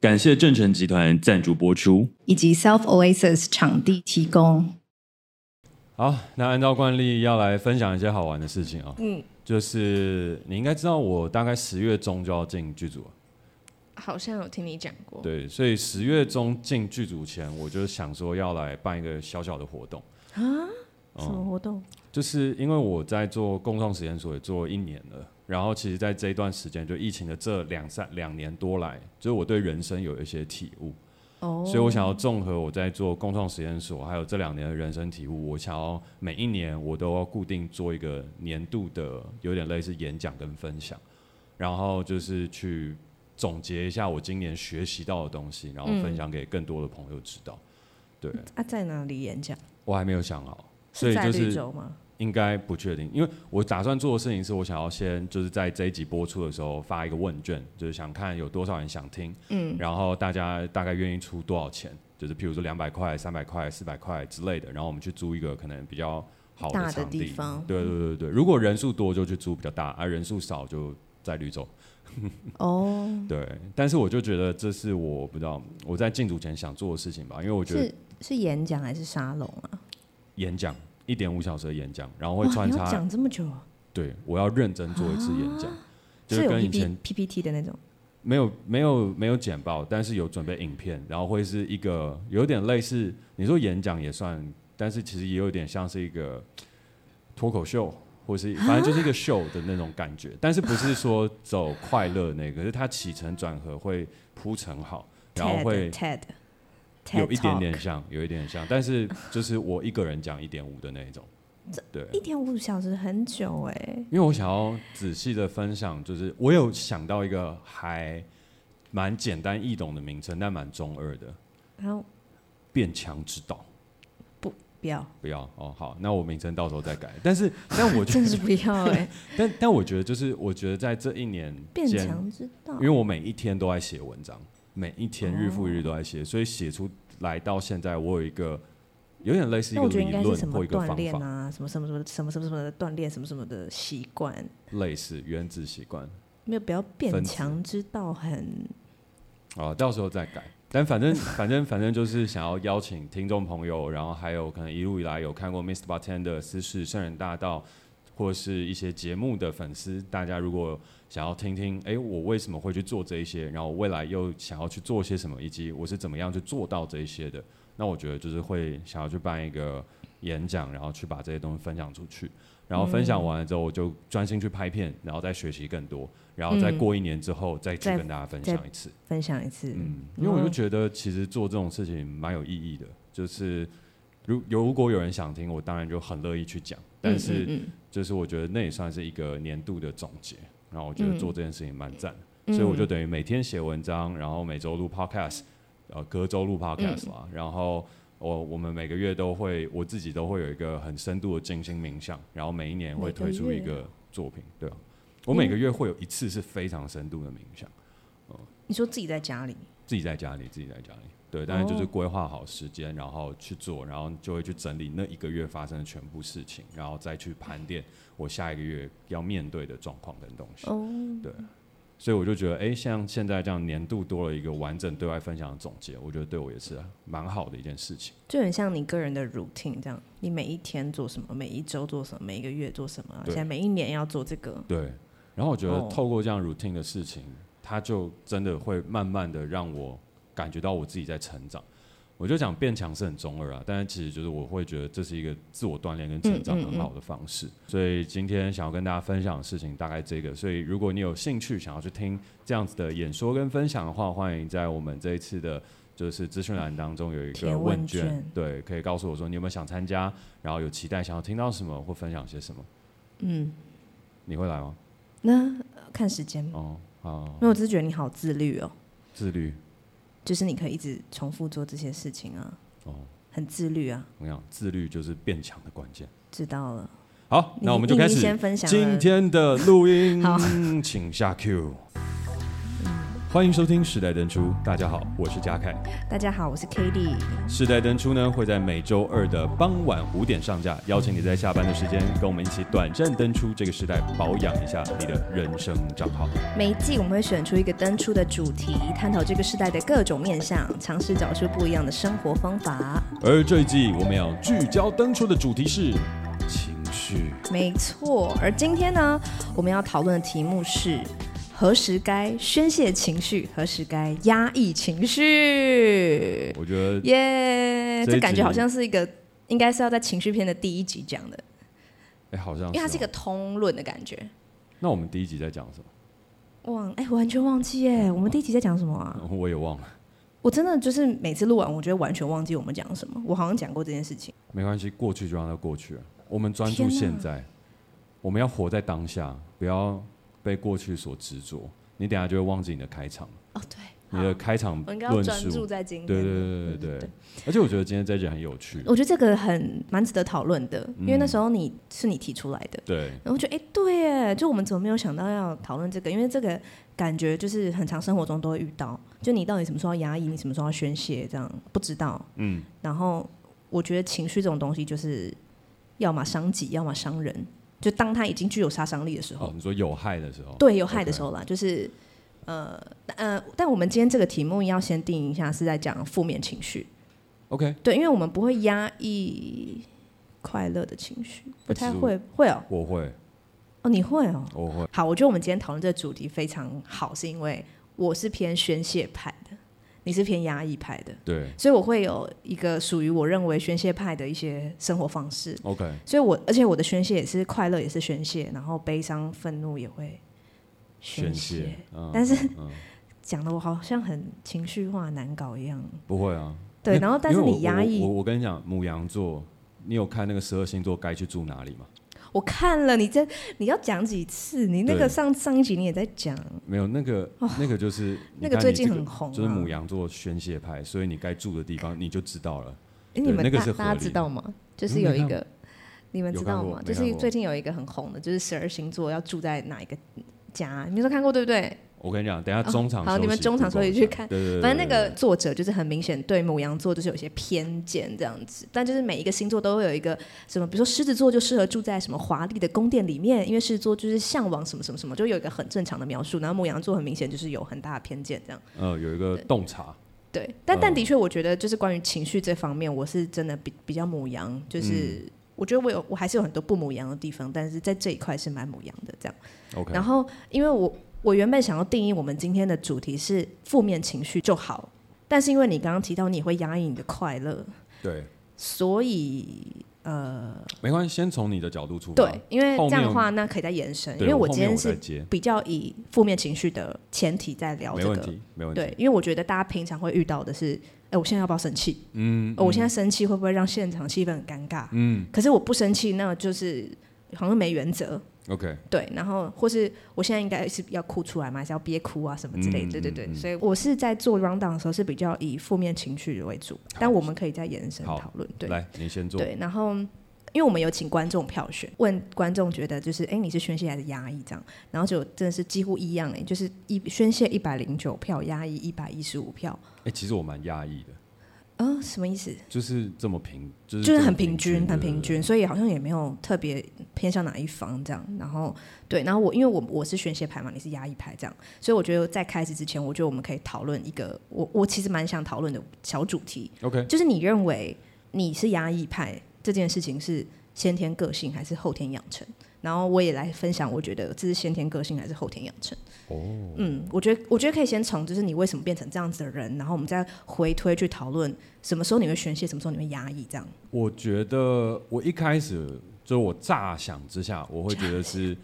感谢正成集团赞助播出，以及 Self Oasis 场地提供。好，那按照惯例要来分享一些好玩的事情啊。嗯，就是你应该知道，我大概十月中就要进剧组。好像有听你讲过。对，所以十月中进剧组前，我就想说要来办一个小小的活动。啊？什么活动？嗯，就是因为我在做共创实验所也做一年了，然后其实在这一段时间，就疫情的这两三两年多来，就是我对人生有一些体悟。哦，所以我想要综合我在做共创实验所，还有这两年的人生体悟，我想要每一年我都要固定做一个年度的，有点类似演讲跟分享，然后就是去总结一下我今年学习到的东西，然后分享给更多的朋友知道。对，啊，在哪里演讲？我还没有想好，所以就是应该不确定，因为我打算做的事情是我想要先就是在这一集播出的时候发一个问卷，就是想看有多少人想听，嗯，然后大家大概愿意出多少钱，就是譬如说两百块、三百块、四百块之类的，然后我们去租一个可能比较好的场地，对对对对，如果人数多就去租比较大，而人数少就在绿洲。哦，对，但是我就觉得这是我不知道我在进组前想做的事情吧，因为我觉得是是演讲还是沙龙啊？演讲。一点五小时的演讲，然后会穿插讲这么久啊？对，我要认真做一次演讲，就是跟以前 PPT 的那种，没有没有没有简报，但是有准备影片，然后会是一个有点类似你说演讲也算，但是其实也有点像是一个脱口秀，或是反正就是一个秀的那种感觉，但是不是说走快乐那个，是它起承转合会铺陈好，然后会。有一点点像，有一点点像，但是就是我一个人讲一点五的那一种，对，一点五小时很久哎。因为我想要仔细的分享，就是我有想到一个还蛮简单易懂的名称，但蛮中二的。然后变强之道，不，不要，不要哦。好，那我名称到时候再改。但是，但我真是不要哎。但但我觉得，就是我觉得在这一年变强之道，因为我每一天都在写文章。每一天日复一日都在写，所以写出来到现在，我有一个有点类似一个理论或一个方法啊，什么什么什么什么什么什么的锻炼，什么什么的习惯，类似原子习惯。没有，不要变强之道很。哦，到时候再改。但反正 反正反正就是想要邀请听众朋友，然后还有可能一路以来有看过 Mr. Bartender 的私事、圣人大道，或是一些节目的粉丝，大家如果。想要听听，哎，我为什么会去做这一些？然后未来又想要去做些什么，以及我是怎么样去做到这一些的？那我觉得就是会想要去办一个演讲，然后去把这些东西分享出去。然后分享完了之后，我就专心去拍片，然后再学习更多。然后再过一年之后，再去跟大家分享一次。分享一次，嗯，因为我就觉得其实做这种事情蛮有意义的。就是如如果有人想听，我当然就很乐意去讲。但是就是我觉得那也算是一个年度的总结。然后我觉得做这件事情蛮赞，嗯、所以我就等于每天写文章，然后每周录 podcast，呃，隔周录 podcast 啦。嗯、然后我我们每个月都会，我自己都会有一个很深度的静心冥想，然后每一年会推出一个作品，对吧？我每个月会有一次是非常深度的冥想。嗯，你说自己在家里？自己在家里，自己在家里。对，但是就是规划好时间，然后去做，然后就会去整理那一个月发生的全部事情，然后再去盘点我下一个月要面对的状况跟东西。哦，对，所以我就觉得，哎，像现在这样年度多了一个完整对外分享的总结，我觉得对我也是蛮好的一件事情。就很像你个人的 routine 这样，你每一天做什么，每一周做什么，每一个月做什么，现在每一年要做这个。对，然后我觉得透过这样 routine 的事情，它就真的会慢慢的让我。感觉到我自己在成长，我就讲变强是很中二啊，但是其实就是我会觉得这是一个自我锻炼跟成长很好的方式。嗯嗯嗯，所以今天想要跟大家分享的事情大概这个，所以如果你有兴趣想要去听这样子的演说跟分享的话，欢迎在我们这一次的就是资讯栏当中有一个问卷，问对，可以告诉我说你有没有想参加，然后有期待想要听到什么或分享些什么。嗯，你会来吗？那看时间哦，好，因为我只是觉得你好自律哦，自律。就是你可以一直重复做这些事情啊，哦，很自律啊。我跟你讲，自律就是变强的关键。知道了。好，那我们就开始今天的录音。好，请下 Q。欢迎收听《时代登出》，大家好，我是嘉凯。大家好，我是 Cady。《世代登出》呢会在每周二的傍晚五点上架，邀请你在下班的时间跟我们一起短暂登出这个时代，保养一下你的人生账号。每一季我们会选出一个登出的主题，探讨这个时代的各种面向，尝试找出不一样的生活方法。而这一季我们要聚焦登出的主题是情绪。没错，而今天呢，我们要讨论的题目是。何时该宣泄情绪，何时该压抑情绪？我觉得耶，这感觉好像是一个，应该是要在情绪篇的第一集讲的。哎，好像是，因为它是一个通论的感觉。那我们第一集在讲什么？忘，哎，完全忘记耶。我们第一集在讲什么啊？我也忘了。我真的就是每次录完，我觉得完全忘记我们讲什么。我好像讲过这件事情。没关系，过去就让它过去了。我们专注现在，我们要活在当下，不要。被过去所执着，你等下就会忘记你的开场。哦，对，你的开场论述。对对对对对对，对。而且我觉得今天这集很有趣。我觉得这个很蛮值得讨论的，因为那时候你是你提出来的。对。然后我觉得，哎，对耶，就我们怎么没有想到要讨论这个？因为这个感觉就是很常生活中都会遇到。就你到底什么时候要压抑，你什么时候要宣泄，这样不知道。嗯。然后我觉得情绪这种东西，就是要么伤己，要么伤人。就当他已经具有杀伤力的时候，哦，你说有害的时候，对，有害的时候啦.就是，呃，呃，但我们今天这个题目要先定一下，是在讲负面情绪，OK，对，因为我们不会压抑快乐的情绪，不太会，会哦，我会，哦，你会哦，我会，好，我觉得我们今天讨论这个主题非常好，是因为我是偏宣泄派。的。你是偏压抑派的，对，所以我会有一个属于我认为宣泄派的一些生活方式。OK，所以我而且我的宣泄也是快乐，也是宣泄，然后悲伤、愤怒也会宣泄。嗯、但是讲、嗯、的我好像很情绪化、难搞一样。不会啊，对，然后但是你压抑，我我，我，跟你讲，母羊座，你有看那个十二星座该去住哪里吗？我看了，你这你要讲几次？你那个上上一集你也在讲。没有那个、哦、那个就是那个最近很红、啊，就是母羊座宣泄派，所以你该住的地方你就知道了。哎，你们那个是大家知道吗？就是有一个，你们知道吗？就是最近有一个很红的，就是十二星座要住在哪一个家？你们都看过对不对？我跟你讲，等下中场、哦、好，你们中场所以去看。对对，对，对，反正那个作者就是很明显对母羊座就是有些偏见这样子，但就是每一个星座都会有一个什么，比如说狮子座就适合住在什么华丽的宫殿里面，因为狮子座就是向往什么什么什么，就有一个很正常的描述。然后母羊座很明显就是有很大的偏见这样。呃，有一个洞察。对，但但的确，我觉得就是关于情绪这方面，我是真的比比较母羊，就是我觉得我有我还是有很多不母羊的地方，但是在这一块是蛮母羊的这样。OK。然后因为我。我原本想要定义我们今天的主题是负面情绪就好，但是因为你刚刚提到你会压抑你的快乐，对，所以呃，没关系，先从你的角度出发。对，因为这样的话，那可以再延伸。因为我今天是比较以负面情绪的前提在聊这个，没问题，没问题。对，因为我觉得大家平常会遇到的是，哎，我现在要不要生气？嗯，我现在生气会不会让现场气氛很尴尬？嗯，可是我不生气，那就是好像没原则。OK，对，然后或是我现在应该是要哭出来吗？还是要憋哭啊什么之类的？嗯、对对对、嗯，所以我是在做 rundown 的时候是比较以负面情绪为主，但我们可以再延伸讨论。对，来，你先做。对，然后因为我们有请观众票选，问观众觉得就是，哎，你是宣泄还是压抑这样？然后就真的是几乎一样，哎，就是一宣泄一百零九票，压抑一百一十五票。哎，其实我蛮压抑的。嗯、哦，什么意思？就是这么平，就是就是很平均，很平均，所以好像也没有特别偏向哪一方这样。然后对，然后我因为我我是宣泄派嘛，你是压抑派这样，所以我觉得在开始之前，我觉得我们可以讨论一个我我其实蛮想讨论的小主题。OK，就是你认为你是压抑派这件事情是先天个性还是后天养成？然后我也来分享，我觉得这是先天个性还是后天养成？哦，嗯，我觉得我觉得可以先从就是你为什么变成这样子的人，然后我们再回推去讨论什么时候你会宣泄，什么时候你会压抑这样。我觉得我一开始就是我乍想之下，我会觉得是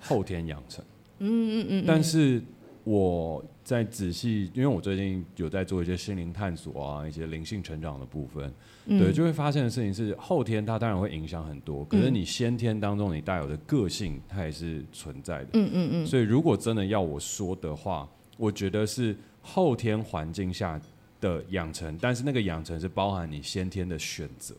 后天养成。嗯嗯嗯，但是我在仔细，因为我最近有在做一些心灵探索啊，一些灵性成长的部分。嗯、对，就会发现的事情是后天它当然会影响很多，可是你先天当中你带有的个性它也是存在的。嗯嗯嗯。所以如果真的要我说的话，我觉得是后天环境下的养成，但是那个养成是包含你先天的选择。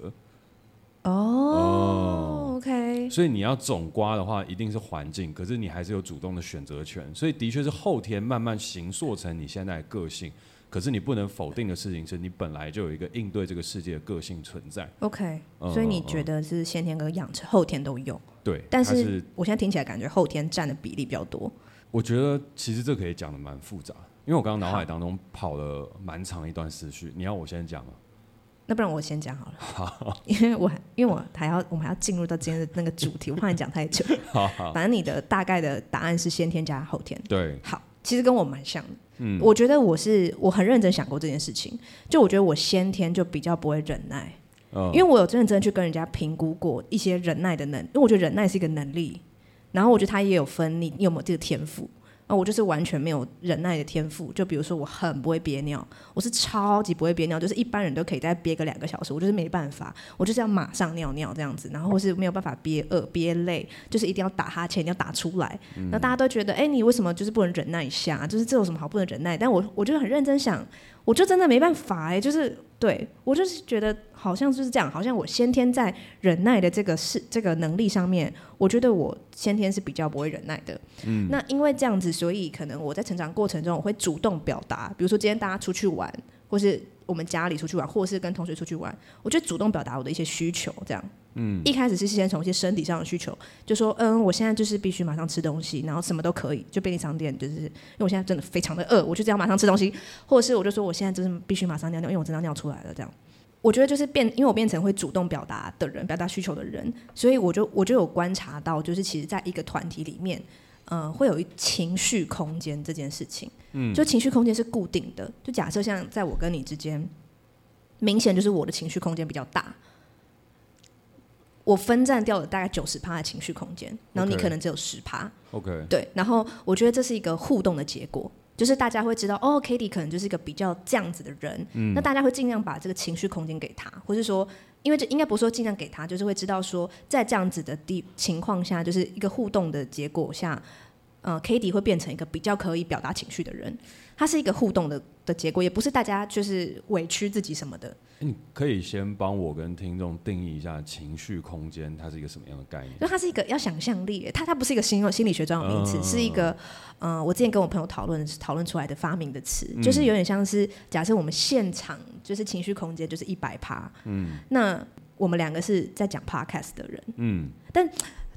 哦，哦，OK。所以你要总刮的话，一定是环境，可是你还是有主动的选择权，所以的确是后天慢慢形塑成你现在的个性。可是你不能否定的事情是你本来就有一个应对这个世界的个性存在。OK，所以你觉得是先天跟养成，后天都有？对，但是我现在听起来感觉后天占的比例比较多。我觉得其实这可以讲的蛮复杂，因为我刚刚脑海当中跑了蛮长一段思绪。你要我先讲吗？那不然我先讲好了。好，因为我因为我还要我们还要进入到今天的那个主题，我怕你讲太久。好，好，反正你的大概的答案是先天加后天。对，好，其实跟我蛮像的。嗯，我觉得我是我很认真想过这件事情，就我觉得我先天就比较不会忍耐，嗯，因为我有认真去跟人家评估过一些忍耐的能，因为我觉得忍耐是一个能力，然后我觉得他也有分你你有没有这个天赋。那我就是完全没有忍耐的天赋，就比如说我很不会憋尿，我是超级不会憋尿，就是一般人都可以再憋个两个小时，我就是没办法，我就是要马上尿尿这样子，然后或是没有办法憋饿憋累，就是一定要打哈欠，一定要打出来。那大家都觉得，哎，你为什么就是不能忍耐一下？就是这有什么好不能忍耐？但我我就很认真想。我就真的没办法哎、欸，就是对我就是觉得好像就是这样，好像我先天在忍耐的这个是这个能力上面，我觉得我先天是比较不会忍耐的。嗯，那因为这样子，所以可能我在成长过程中，我会主动表达，比如说今天大家出去玩，或是我们家里出去玩，或是跟同学出去玩，我就主动表达我的一些需求，这样。嗯，一开始是先从一些身体上的需求，就说嗯，我现在就是必须马上吃东西，然后什么都可以，就便利商店，就是因为我现在真的非常的饿，我就这样马上吃东西，或者是我就说我现在就是必须马上尿尿，因为我真的尿出来了，这样。我觉得就是变，因为我变成会主动表达的人，表达需求的人，所以我就我就有观察到，就是其实在一个团体里面，嗯、呃，会有一情绪空间这件事情，嗯，就情绪空间是固定的，就假设像在我跟你之间，明显就是我的情绪空间比较大。我分占掉了大概九十趴的情绪空间，然后你可能只有十趴。OK。对，然后我觉得这是一个互动的结果，就是大家会知道，哦，Cady 可能就是一个比较这样子的人，嗯，那大家会尽量把这个情绪空间给他，或是说，因为这应该不是说尽量给他，就是会知道说，在这样子的地情况下，就是一个互动的结果下，呃，Cady 会变成一个比较可以表达情绪的人，它是一个互动的的结果，也不是大家就是委屈自己什么的。你可以先帮我跟听众定义一下情绪空间，它是一个什么样的概念？就它是一个要想象力，它它不是一个心心理学专有名词，嗯、是一个嗯、呃，我之前跟我朋友讨论讨论出来的发明的词，嗯、就是有点像是假设我们现场就是情绪空间就是一百趴，嗯，那我们两个是在讲 podcast 的人，嗯，但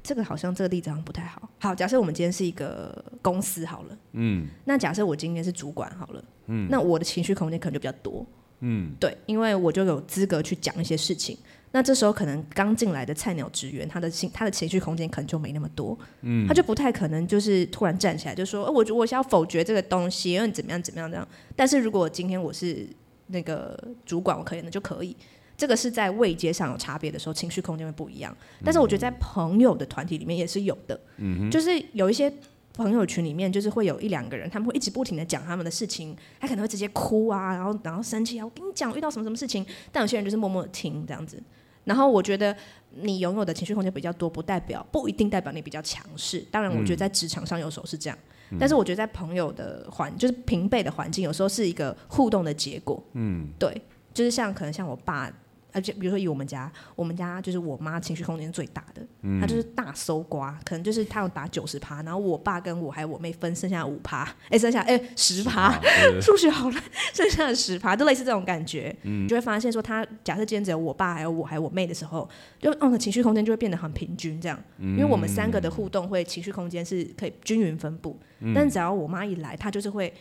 这个好像这个例子好像不太好。好，假设我们今天是一个公司好了，嗯，那假设我今天是主管好了，嗯，那我的情绪空间可能就比较多。嗯，对，因为我就有资格去讲一些事情。那这时候可能刚进来的菜鸟职员，他的情他的情绪空间可能就没那么多。嗯，他就不太可能就是突然站起来就说，我我想要否决这个东西，因为怎么样怎么样这样。但是如果今天我是那个主管，我可以呢就可以。这个是在位阶上有差别的时候，情绪空间会不一样。但是我觉得在朋友的团体里面也是有的。嗯，就是有一些。朋友群里面就是会有一两个人，他们会一直不停的讲他们的事情，他可能会直接哭啊，然后然后生气啊。我跟你讲，遇到什么什么事情，但有些人就是默默的听这样子。然后我觉得你拥有的情绪空间比较多，不代表不一定代表你比较强势。当然，我觉得在职场上有时候是这样，嗯、但是我觉得在朋友的环，就是平辈的环境，有时候是一个互动的结果。嗯，对，就是像可能像我爸。而且比如说以我们家，我们家就是我妈情绪空间最大的，嗯、她就是大搜刮，可能就是她要打九十趴，然后我爸跟我还有我妹分剩下五趴，哎，剩下哎十趴，数学好了，剩下的十趴，就类似这种感觉，嗯、你就会发现说，他假设今天只有我爸还有我还有我妹的时候，就嗯情绪空间就会变得很平均这样，嗯、因为我们三个的互动会情绪空间是可以均匀分布，嗯、但只要我妈一来，她就是会，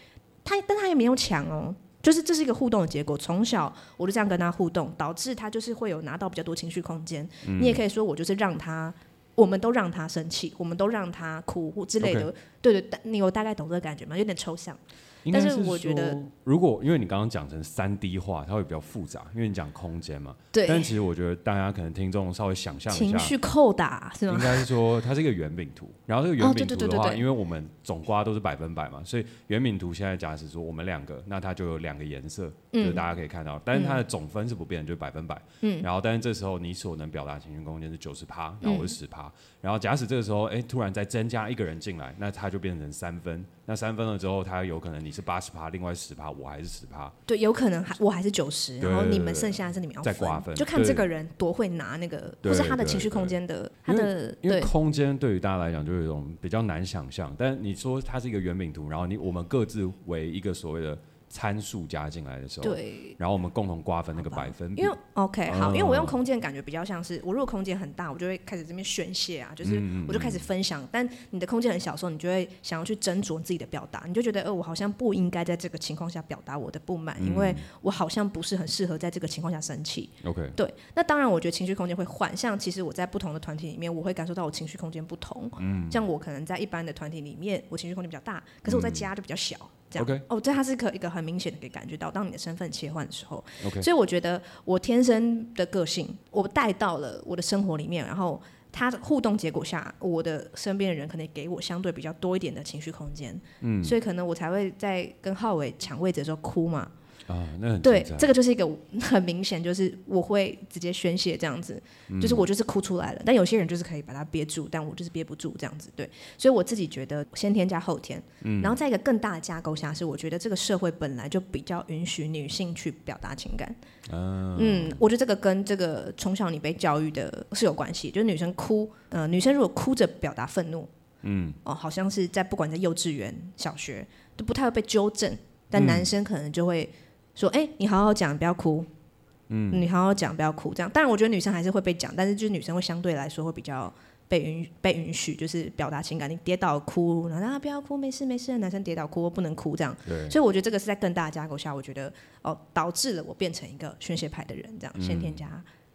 她但她也没有抢哦。就是这是一个互动的结果，从小我就这样跟他互动，导致他就是会有拿到比较多情绪空间。嗯、你也可以说我就是让他，我们都让他生气，我们都让他哭或之类的。Okay. 对对，你有大概懂这个感觉吗？有点抽象。但是我觉得，如果因为你刚刚讲成三 D 化，它会比较复杂，因为你讲空间嘛。对。但其实我觉得大家可能听众稍微想象一下，情绪扣打是吗？应该是说它是一个圆饼图，然后这个圆饼图的话，因为我们总瓜都是百分百嘛，所以圆饼图现在假使说我们两个，那它就有两个颜色，就是大家可以看到，但是它的总分是不变的，就是百分百。嗯。然后，但是这时候你所能表达情绪空间是九十趴，然后我是十趴。然后假使这个时候，哎，突然再增加一个人进来，那它就变成三分。那三分了之后，他有可能你是八十趴，另外十趴我还是十趴。对，有可能还我还是九十，然后你们剩下是你们要再瓜分，就看这个人多会拿那个，或是他的情绪空间的，他的因为空间对于大家来讲就有一种比较难想象。但你说它是一个圆饼图，然后你我们各自为一个所谓的。参数加进来的时候，对，然后我们共同瓜分那个百分比。因为 OK 好，因为我用空间感觉比较像是，我如果空间很大，我就会开始这边宣泄啊，就是我就开始分享。但你的空间很小的时候，你就会想要去斟酌自己的表达，你就觉得，呃，我好像不应该在这个情况下表达我的不满，因为我好像不是很适合在这个情况下生气。OK，对。那当然，我觉得情绪空间会换，像其实我在不同的团体里面，我会感受到我情绪空间不同。嗯，像我可能在一般的团体里面，我情绪空间比较大，可是我在家就比较小。这样 Okay. 哦，这它是可一个很明显的可以感觉到，当你的身份切换的时候，Okay. 所以我觉得我天生的个性，我带到了我的生活里面，然后它的互动结果下，我的身边的人可能给我相对比较多一点的情绪空间，嗯，所以可能我才会在跟浩伟抢位置的时候哭嘛。啊，那很对，这个就是一个很明显，就是我会直接宣泄这样子，嗯、就是我就是哭出来了。但有些人就是可以把它憋住，但我就是憋不住这样子。对，所以我自己觉得先天加后天，嗯、然后在一个更大的架构下，是我觉得这个社会本来就比较允许女性去表达情感。啊、嗯，我觉得这个跟这个从小你被教育的是有关系，就是女生哭，呃，女生如果哭着表达愤怒，嗯，哦，好像是在不管在幼稚园、小学都不太会被纠正，但男生可能就会。说，哎、欸，你好好讲，不要哭。嗯，你好好讲，不要哭。这样，当然，我觉得女生还是会被讲，但是就是女生会相对来说会比较被允被允许，就是表达情感。你跌倒哭，然后啊不要哭，没事没事。男生跌倒哭不能哭，这样。对。所以我觉得这个是在更大的架构下，我觉得哦导致了我变成一个宣泄派的人，这样、嗯、先天加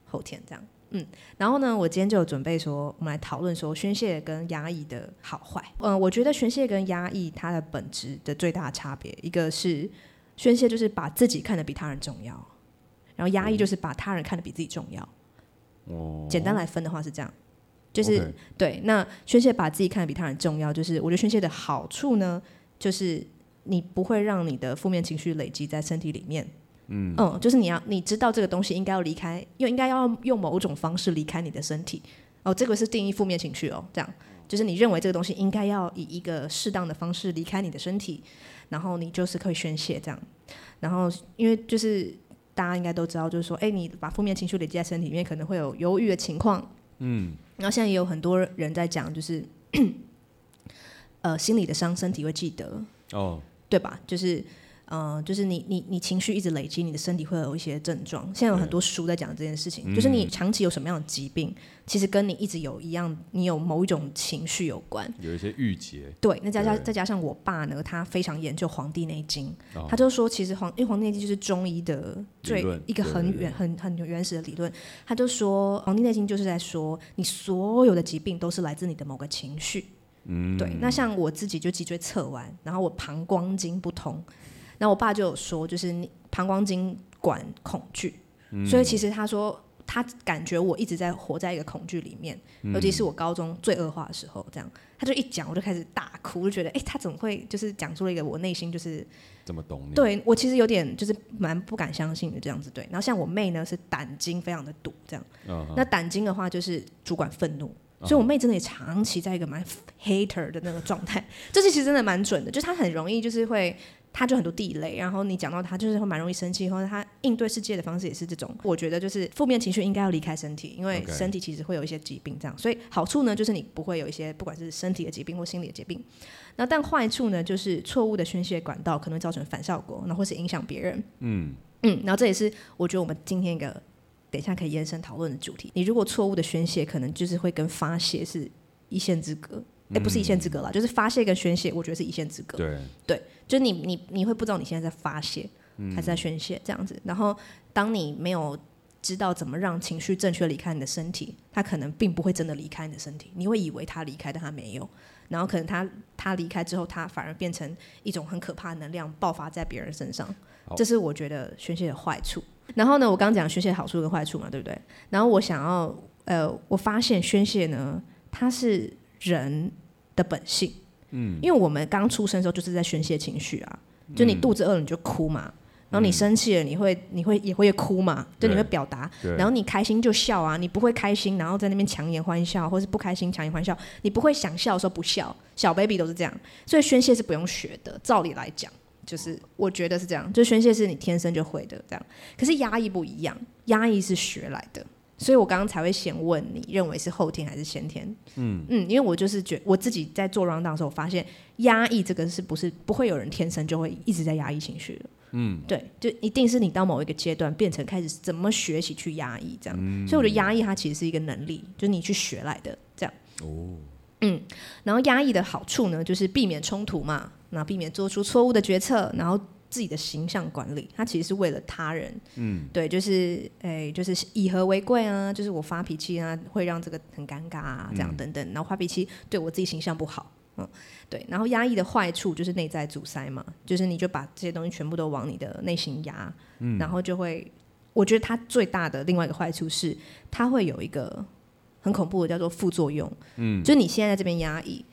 后天这样。嗯，然后呢，我今天就有准备说，我们来讨论说宣泄跟压抑的好坏。嗯，我觉得宣泄跟压抑它的本质的最大的差别，一个是。宣泄就是把自己看得比他人重要，然后压抑就是把他人看得比自己重要。哦，简单来分的话是这样，就是 Okay. 对。那宣泄把自己看得比他人重要，就是我觉得宣泄的好处呢，就是你不会让你的负面情绪累积在身体里面。嗯嗯，就是你要你知道这个东西应该要离开，又应该要用某种方式离开你的身体。哦，这个是定义负面情绪哦，这样就是你认为这个东西应该要以一个适当的方式离开你的身体。然后你就是可以宣泄这样，然后因为就是大家应该都知道，就是说，哎，你把负面情绪累积在身体里面，可能会有忧郁的情况。嗯。然后现在也有很多人在讲，就是，呃，心理的伤，身体会记得。哦。对吧？就是。嗯、呃，就是你你你情绪一直累积，你的身体会有一些症状。现在有很多书在讲这件事情，对就是你长期有什么样的疾病，嗯、其实跟你一直有一样，你有某一种情绪有关。有一些郁结。对，那加加再加上我爸呢，他非常研究《黄帝内经》哦，他就说，其实黄因为《黄帝内经》就是中医的最一个很远很很原始的理论。他就说，《黄帝内经》就是在说，你所有的疾病都是来自你的某个情绪。嗯，对。那像我自己就脊椎侧弯，然后我膀胱经不通。那我爸就有说，就是你膀胱经管恐惧，嗯、所以其实他说他感觉我一直在活在一个恐惧里面，嗯、尤其是我高中最恶化的时候，这样他就一讲我就开始大哭，就觉得哎、欸，他怎么会就是讲出了一个我内心就是怎么懂你？对我其实有点就是蛮不敢相信的这样子，对。然后像我妹呢是胆经非常的堵，这样，那胆经的话就是主管愤怒，所以我妹真的也长期在一个蛮 hater 的那个状态，这是其实真的蛮准的，就是她很容易就是会。他就很多地雷，然后你讲到他就是会蛮容易生气，或者他应对世界的方式也是这种。我觉得就是负面情绪应该要离开身体，因为身体其实会有一些疾病这样。所以好处呢就是你不会有一些不管是身体的疾病或心理的疾病。那但坏处呢就是错误的宣泄管道可能会造成反效果，那或是影响别人。嗯嗯，然后这也是我觉得我们今天一个等一下可以延伸讨论的主题。你如果错误的宣泄，可能就是会跟发泄是一线之隔。哎，不是一线之隔啦，就是发泄跟宣泄，我觉得是一线之隔。对，对，就是你你你会不知道你现在在发泄还是在宣泄这样子。然后，当你没有知道怎么让情绪正确离开你的身体，它可能并不会真的离开你的身体。你会以为它离开，但它没有。然后，可能它它离开之后，它反而变成一种很可怕的能量爆发在别人身上。这是我觉得宣泄的坏处。然后呢，我刚刚讲宣泄的好处跟坏处嘛，对不对？然后我想要呃，我发现宣泄呢，它是人。的本性，嗯，因为我们刚出生的时候就是在宣泄情绪啊，就你肚子饿了你就哭嘛，然后你生气了，你会你会也会哭嘛？就你会表达，然后你开心就笑啊，你不会开心，然后在那边强颜欢笑，或是不开心强颜欢笑，你不会想笑的时候不笑，小 baby 都是这样，所以宣泄是不用学的，照理来讲，就是我觉得是这样，就宣泄是你天生就会的这样，可是压抑不一样，压抑是学来的。所以我刚刚才会先问你，认为是后天还是先天？嗯嗯，因为我就是觉我自己在做 rundown 的时候，我发现压抑这个是不是不会有人天生就会一直在压抑情绪的？嗯，对，就一定是你到某一个阶段变成开始怎么学习去压抑这样。嗯，所以我觉得压抑它其实是一个能力，就是你去学来的这样。哦，嗯，然后压抑的好处呢，就是避免冲突嘛，然后避免做出错误的决策，然后。自己的形象管理，他其实是为了他人，嗯，对，就是，诶、欸，就是以和为贵啊，就是我发脾气啊，会让这个很尴尬啊，这样等等，然后发脾气对我自己形象不好，嗯，对，然后压抑的坏处就是内在阻塞嘛，就是你就把这些东西全部都往你的内心压，嗯，然后就会，我觉得它最大的另外一个坏处是，它会有一个很恐怖的叫做副作用，嗯，就你现在在这边压抑，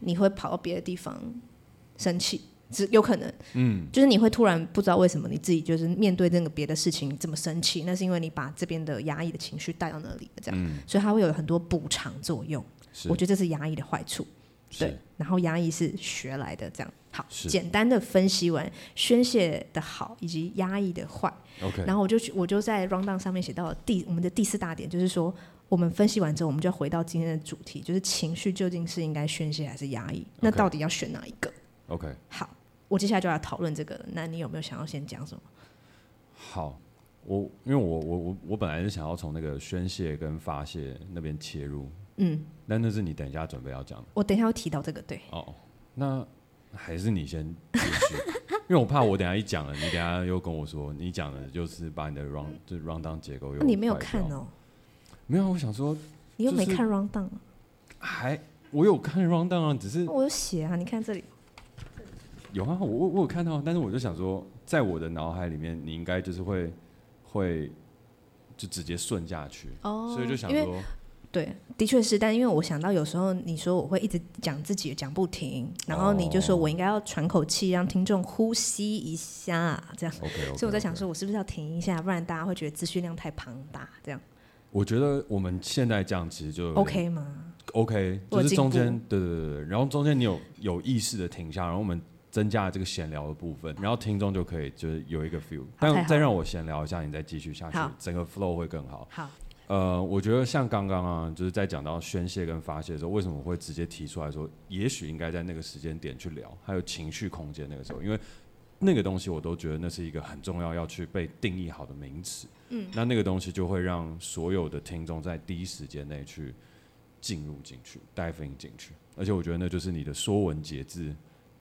你会跑到别的地方生气。只有可能，嗯，就是你会突然不知道为什么你自己就是面对那个别的事情这么生气，那是因为你把这边的压抑的情绪带到那里了，这样，嗯，所以它会有很多补偿作用。我觉得这是压抑的坏处，对。然后压抑是学来的，这样。好，简单的分析完宣泄的好以及压抑的坏，OK。然后我就我就在 rundown 上面写到了第我们的第四大点，就是说我们分析完之后，我们就要回到今天的主题，就是情绪究竟是应该宣泄还是压抑？那到底要选哪一个？OK。好。我接下来就要讨论这个，那你有没有想要先讲什么？好，我因为我我我我本来是想要从那个宣泄跟发泄那边切入，嗯，但那是你等一下准备要讲的。我等一下要提到这个，对。哦，那还是你先继续，因为我怕我等一下一讲了，你等一下又跟我说你讲的就是把你的 run 就 rundown 结构又。你没有看哦？没有，我想说，你又没看 rundown？还我有看 rundown 啊，只是我有写啊，你看这里。有啊，我我我有看到，但是我就想说，在我的脑海里面，你应该就是会会就直接顺下去，哦，所以就想说，对，的确是，但因为我想到有时候你说我会一直讲自己讲不停，然后你就说我应该要喘口气，让听众呼吸一下，这样。OK，, okay, okay. 所以我在想说，我是不是要停一下，不然大家会觉得资讯量太庞大，这样。我觉得我们现在这样其实就 OK 吗？OK，就是中间，对对对对，然后中间你有有意识的停下，然后我们。增加了这个闲聊的部分，然后听众就可以就是有一个 feel。但再让我闲聊一下，你再继续下去，整个 flow 会更好。好，呃，我觉得像刚刚啊，就是在讲到宣泄跟发泄的时候，为什么我会直接提出来说，也许应该在那个时间点去聊，还有情绪空间那个时候，因为那个东西我都觉得那是一个很重要要去被定义好的名词。嗯，那那个东西就会让所有的听众在第一时间内去进入进去，dive in 进去，而且我觉得那就是你的说文解字。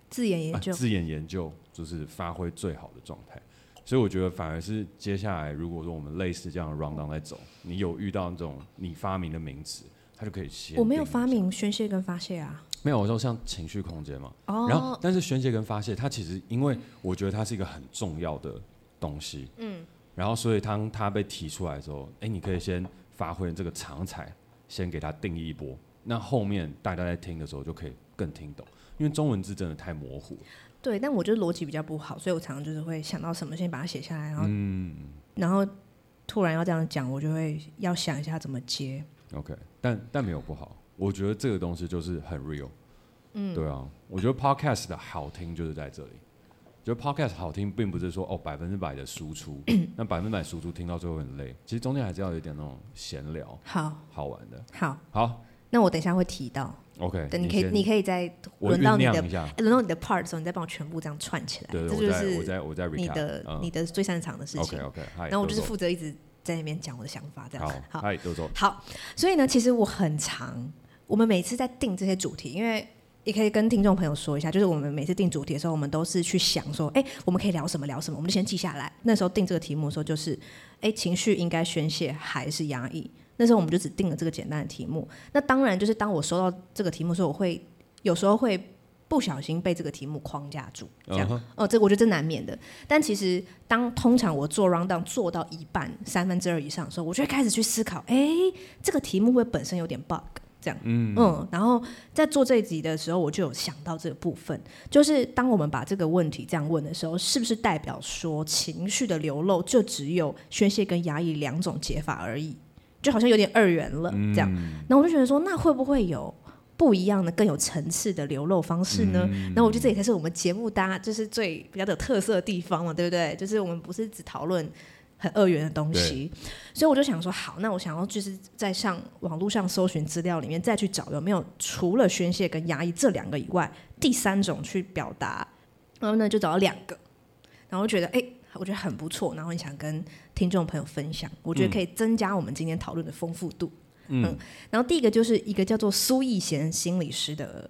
字眼研究，啊、字眼研究就是发挥最好的状态，所以我觉得反而是接下来，如果说我们类似这样的 rundown 在走，你有遇到那种你发明的名词，它就可以写。我没有发明宣泄跟发泄啊，没有，我说像情绪空间嘛。哦。然后，但是宣泄跟发泄，它其实因为我觉得它是一个很重要的东西。嗯。然后，所以当它被提出来的时候，哎，你可以先发挥这个长才，先给它定义一波，那后面大家在听的时候就可以更听懂。因为中文字真的太模糊。对，但我觉得逻辑比较不好，所以我常常就是会想到什么，先把它写下来，然后，嗯、然后突然要这样讲，我就会要想一下怎么接。OK，但但没有不好，我觉得这个东西就是很 real。嗯，对啊，我觉得 Podcast 的好听就是在这里。觉得 Podcast 好听，并不是说哦百分之百的输出，那百分之百输出听到最后很累。其实中间还是要有一点那种闲聊，好好玩的。好，好，那我等一下会提到。OK，等你可以，你可以在轮到你的轮到你的 part 的时候，你再帮我全部这样串起来。对，这就是我在我在你的你的最擅长的事情。OK，OK，然后我就是负责一直在那边讲我的想法，这样。好，嗨，豆豆。好，所以呢，其实我很长，我们每次在定这些主题，因为也可以跟听众朋友说一下，就是我们每次定主题的时候，我们都是去想说，哎，我们可以聊什么聊什么，我们就先记下来。那时候定这个题目的时候，就是，哎，情绪应该宣泄还是压抑？那时候我们就只定了这个简单的题目。那当然就是当我收到这个题目的时候，我会有时候会不小心被这个题目框架住，这样。哦、呃，这我觉得这难免的。但其实当通常我做 round down 做到一半三分之二以上的时候，我就会开始去思考：哎，这个题目会本身有点 bug。这样，嗯嗯，然后在做这一集的时候，我就有想到这个部分，就是当我们把这个问题这样问的时候，是不是代表说情绪的流露就只有宣泄跟压抑两种解法而已？就好像有点二元了，这样。那、嗯、我就觉得说，那会不会有不一样的、更有层次的流露方式呢？那、嗯、我觉得这也才是我们节目大家就是最比较有特色的地方嘛，对不对？就是我们不是只讨论。很二元的东西，所以我就想说，好，那我想要就是在上网络上搜寻资料里面，再去找有没有除了宣泄跟压抑这两个以外，第三种去表达。然后呢，就找到两个，然后我觉得，哎、欸，我觉得很不错，然后你想跟听众朋友分享，我觉得可以增加我们今天讨论的丰富度。嗯，嗯，然后第一个就是一个叫做苏逸贤心理师的。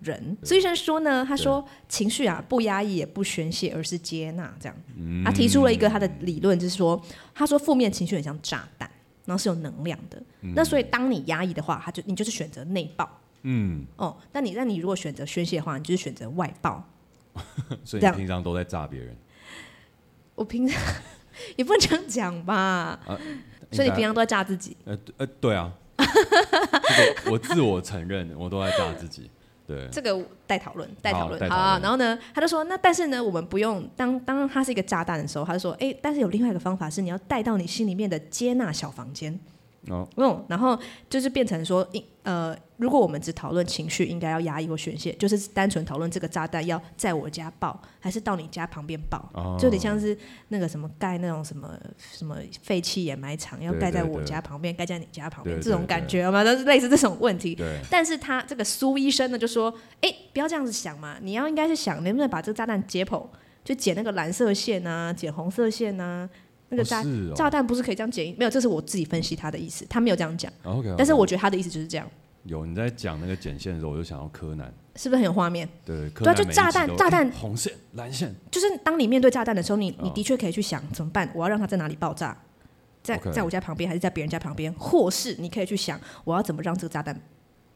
人，苏医生说呢，他说情绪啊不压抑也不宣泄，而是接纳这样。嗯、他提出了一个他的理论，就是说，他说负面情绪很像炸弹，然后是有能量的。嗯、那所以当你压抑的话，他就你就是选择内爆。嗯。哦，那你那你如果选择宣泄的话，你就是选择外爆。所以你平常都在炸别人。我平常 也不能这样讲吧。啊、所以你平常都在炸自己。呃呃，对啊。我自我承认，我都在炸自己。对，这个待讨论，待讨论。好啊，然后呢，他就说，那但是呢，我们不用当当他是一个炸弹的时候，他就说，哎，但是有另外一个方法是，你要带到你心里面的接纳小房间。哦，嗯，然后就是变成说，呃，如果我们只讨论情绪应该要压抑或宣泄，就是单纯讨论这个炸弹要在我家爆，还是到你家旁边爆，哦、就有点像是那个什么盖那种什么什么废弃掩埋场，要盖在我家旁边，盖在你家旁边，这种感觉嘛，都是类似这种问题。但是他这个苏医生呢，就说，哎，不要这样子想嘛，你要应该是想能不能把这个炸弹解剖，就剪那个蓝色线啊，剪红色线啊。那个炸、哦哦、炸弹不是可以这样剪？没有，这是我自己分析他的意思，他没有这样讲。哦、okay, okay. 但是我觉得他的意思就是这样。有你在讲那个剪线的时候，我就想到柯南，是不是很有画面？对，对，就炸弹，炸弹，红线、蓝线，就是当你面对炸弹的时候，你你的确可以去想怎么办？我要让它在哪里爆炸？在在我家旁边，还是在别人家旁边？或是你可以去想，我要怎么让这个炸弹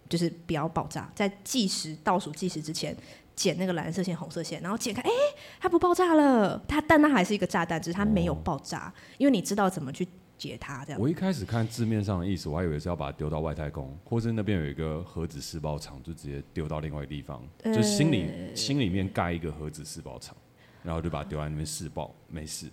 就是不要爆炸？在计时倒数计时之前。剪那个蓝色线、红色线，然后剪开，哎，它不爆炸了。它，但它还是一个炸弹，只是它没有爆炸，哦、因为你知道怎么去解它。这样。我一开始看字面上的意思，我还以为是要把它丢到外太空，或是那边有一个核子试爆场，就直接丢到另外一个地方，呃、就心里心里面盖一个核子试爆场，然后就把它丢在那边试爆，没事。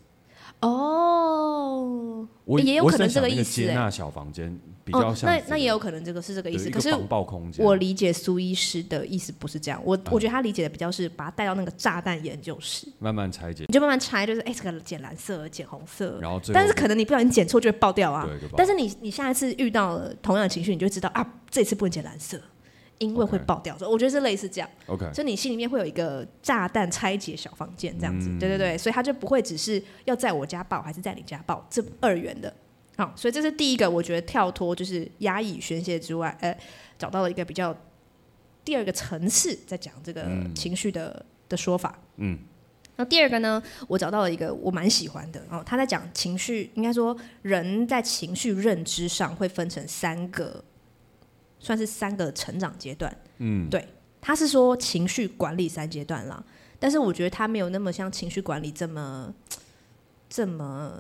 哦，我也有可能这个意思。接纳小房间比较那那也有可能这个是这个意思。可是防爆空间，我理解苏医师的意思不是这样。我、嗯、我觉得他理解的比较是把它带到那个炸弹研究室，慢慢拆解。你就慢慢拆，就是哎，这个剪蓝色，剪红色，然后但是可能你不小心剪错就会爆掉啊。对，但是你你下一次遇到了同样的情绪，你就会知道啊，这次不能剪蓝色。因为会爆掉，Okay. 我觉得是类似这样。OK，所以你心里面会有一个炸弹拆解小房间这样子，嗯、对对对，所以他就不会只是要在我家爆还是在你家爆这二元的。好，所以这是第一个，我觉得跳脱就是压抑宣泄之外，呃，找到了一个比较第二个层次在讲这个情绪的、嗯、的说法。嗯，那第二个呢，我找到了一个我蛮喜欢的哦，他在讲情绪，应该说人在情绪认知上会分成三个。算是三个成长阶段，嗯，对，他是说情绪管理三阶段啦，但是我觉得他没有那么像情绪管理这么 这么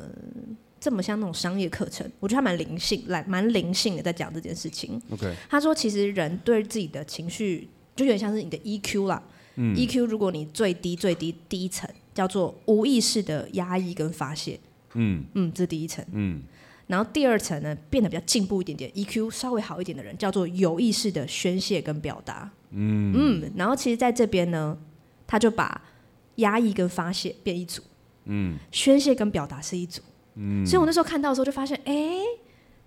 这么像那种商业课程，我觉得他蛮灵性，来蛮灵性的在讲这件事情。OK，他说其实人对自己的情绪就有点像是你的 EQ 啦，嗯，EQ 如果你最低最低第一层叫做无意识的压抑跟发泄，嗯。嗯，这是第一层，嗯。然后第二层呢，变得比较进步一点点，EQ 稍微好一点的人，叫做有意识的宣泄跟表达。嗯。嗯，然后其实在这边呢，他就把压抑跟发泄变一组，嗯，宣泄跟表达是一组，嗯，所以我那时候看到的时候就发现，哎，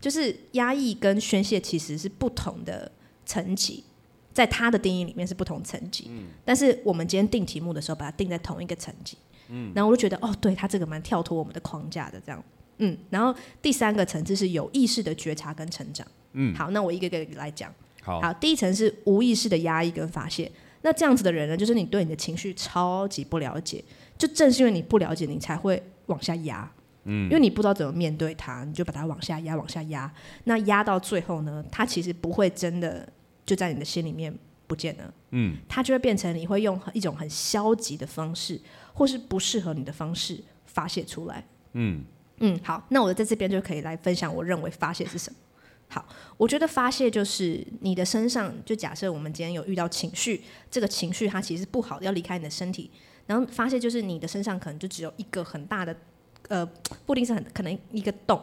就是压抑跟宣泄其实是不同的层级，在他的定义里面是不同层级，嗯，但是我们今天定题目的时候，把它定在同一个层级，嗯，然后我就觉得，哦，对，他这个蛮跳脱我们的框架的这样。嗯，然后第三个层次是有意识的觉察跟成长。嗯，好，那我一个一个来讲。好，好，第一层是无意识的压抑跟发泄。那这样子的人呢，就是你对你的情绪超级不了解，就正是因为你不了解，你才会往下压。嗯，因为你不知道怎么面对它，你就把它往下压，往下压。那压到最后呢，它其实不会真的就在你的心里面不见了。嗯，它就会变成你会用一种很消极的方式，或是不适合你的方式发泄出来。嗯。嗯，好，那我在这边就可以来分享我认为发泄是什么。好，我觉得发泄就是你的身上，就假设我们今天有遇到情绪，这个情绪它其实不好，要离开你的身体。然后发泄就是你的身上可能就只有一个很大的，呃，不一定是很可能一个洞，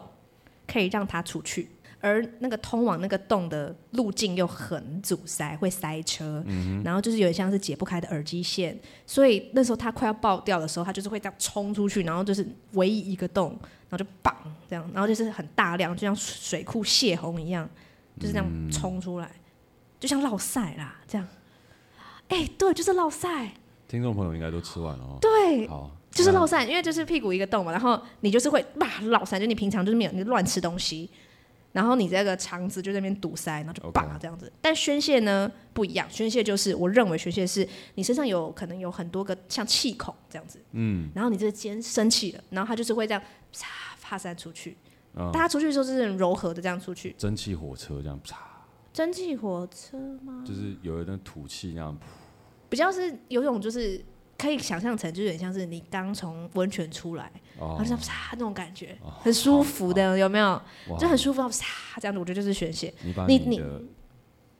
可以让它出去。而那个通往那个洞的路径又很阻塞，会塞车，嗯、然后就是有点像是解不开的耳机线，所以那时候他快要爆掉的时候，他就是会这样冲出去，然后就是唯一一个洞，然后就砰这样，然后就是很大量，就像水库泄洪一样，就是这样冲出来，嗯、就像落赛啦这样。哎，对，就是落赛。听众朋友应该都吃完了哦。对，好，就是落赛，因为就是屁股一个洞嘛，然后你就是会哇落散，就你平常就是没有你乱吃东西。然后你这个肠子就在那边堵塞，然后就叭这样子。但宣泄呢不一样，宣泄就是我认为宣泄是你身上有可能有很多个像气孔这样子，嗯，然后你这肩生气了，然后它就是会这样啪发散出去。大、嗯、家出去的时候是很柔和的这样出去。蒸汽火车这样啪。蒸汽火车吗？就是有一点吐气那样。比较是有种就是。可以想象成，就有点像是你刚从温泉出来，然后像啪那种感觉，很舒服的，有没有？就很舒服，啪这样子，我觉得就是宣泄。你把你的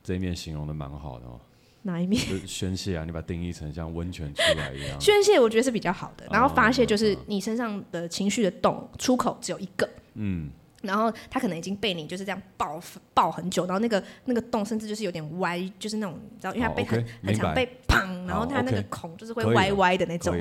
这一面形容的蛮好的哦。哪一面？宣泄啊！你把它定义成像温泉出来一样。宣泄我觉得是比较好的，然后发泄就是你身上的情绪的洞出口只有一个。嗯。然后他可能已经被你就是这样爆爆很久，然后那个那个洞甚至就是有点歪，就是那种你知道，因为它被很、哦 okay, 很常被砰，然后它那个孔就是会歪歪的那种。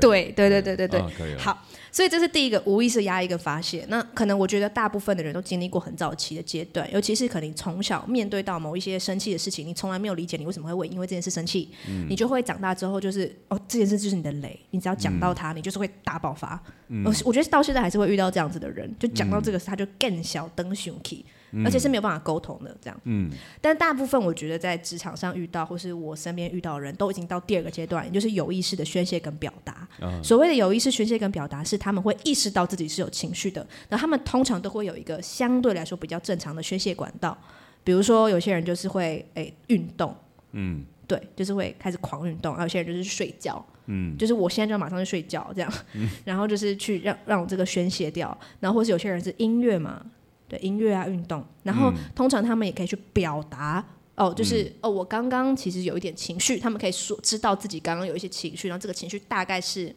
对对对对对对。好，所以这是第一个无意识压抑跟发泄。那可能我觉得大部分的人都经历过很早期的阶段，尤其是可能从小面对到某一些生气的事情，你从来没有理解你为什么会为因为这件事生气，嗯、你就会长大之后就是哦这件事就是你的雷，你只要讲到它，嗯、你就是会大爆发。嗯、我觉得到现在还是会遇到这样子的人，就讲到这个，他就更小灯熊气，而且是没有办法沟通的这样。嗯，但大部分我觉得在职场上遇到，或是我身边遇到的人都已经到第二个阶段，也就是有意识的宣泄跟表达。嗯、所谓的有意识宣泄跟表达，是他们会意识到自己是有情绪的，那他们通常都会有一个相对来说比较正常的宣泄管道，比如说有些人就是会诶运动，嗯，对，就是会开始狂运动，还有些人就是睡觉。嗯，就是我现在就要马上去睡觉，这样，嗯、然后就是去让让我这个宣泄掉，然后或是有些人是音乐嘛，对，音乐啊，运动，然后、嗯、通常他们也可以去表达，哦，就是、嗯、哦，我刚刚其实有一点情绪，他们可以说知道自己刚刚有一些情绪，然后这个情绪大概是